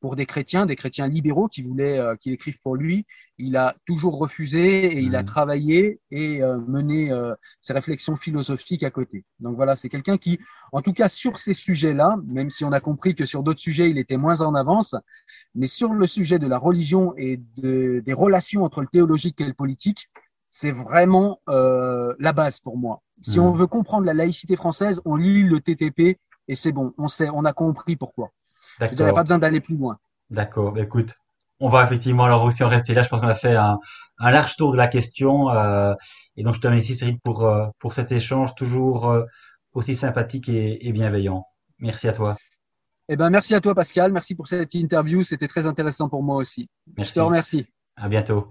pour des chrétiens, des chrétiens libéraux qui voulaient euh, qu'il écrive pour lui. Il a toujours refusé et il a Mhm. travaillé et euh, mené euh, ses réflexions philosophiques à côté. Donc voilà, c'est quelqu'un qui, en tout cas sur ces sujets-là, même si on a compris que sur d'autres sujets il était moins en avance, mais sur le sujet de la religion et de, des relations entre le théologique et le politique, c'est vraiment euh, la base pour moi. Si Mhm. on veut comprendre la laïcité française, on lit le TTP et c'est bon, on sait, on a compris pourquoi. Je dirais D'accord. pas besoin d'aller plus loin. D'accord. Bah, écoute, on va effectivement alors aussi en rester là. Je pense qu'on a fait un, un large tour de la question. euh, et donc, je te remercie, Cyril, pour, euh, pour cet échange toujours euh, aussi sympathique et, et bienveillant. Merci à toi. Eh ben, merci à toi, Pascal. Merci pour cette interview. C'était très intéressant pour moi aussi. Je Merci. te remercie. À bientôt.